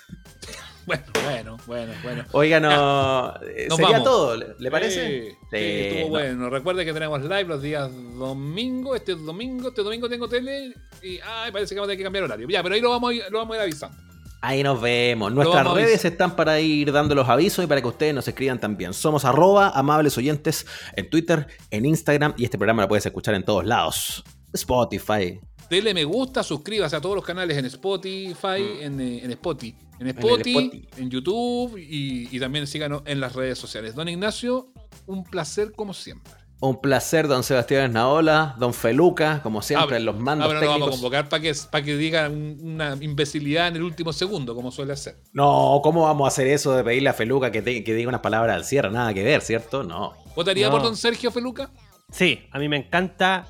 Bueno, bueno, bueno, bueno. Oiga, no. eh, sería vamos. todo, ¿le, parece? Sí, sí, Sí, estuvo no. bueno. Recuerde que tenemos live los días domingo. Este domingo, este domingo tengo tele. Y ay, parece que vamos a tener que cambiar horario. Ya, pero ahí lo vamos a ir, lo vamos a ir avisando. Ahí nos vemos. Nuestras redes están para ir dando los avisos y para que ustedes nos escriban también. Somos arroba amables oyentes en Twitter, en Instagram y este programa lo puedes escuchar en todos lados. Spotify, Dele me gusta, suscríbase a todos los canales en Spotify, en, eh, en Spotify, en Spotify, Spotify. en YouTube y, y también síganos en las redes sociales. Don Ignacio, un placer como siempre. Un placer, don Sebastián Esnaola, don Feluca, como siempre, en los mandos Ahora nos vamos a convocar para que, para que diga un- una imbecilidad en el último segundo, como suele hacer. No, ¿cómo vamos a hacer eso de pedirle a Feluca que, te- que diga unas palabras al cierre? Nada que ver, ¿cierto? No. ¿Votaría No. por don Sergio Feluca? Sí, a mí me encanta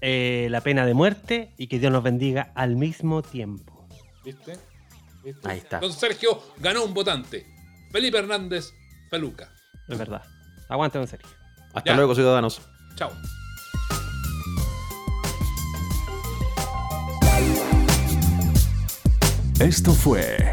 eh, la pena de muerte y que Dios nos bendiga al mismo tiempo. ¿Viste? ¿Viste? Ahí está. Don Sergio ganó un votante. Felipe Hernández Feluca. Es verdad. Aguante, don Sergio. Hasta Ya. luego, ciudadanos. Chao. Esto fue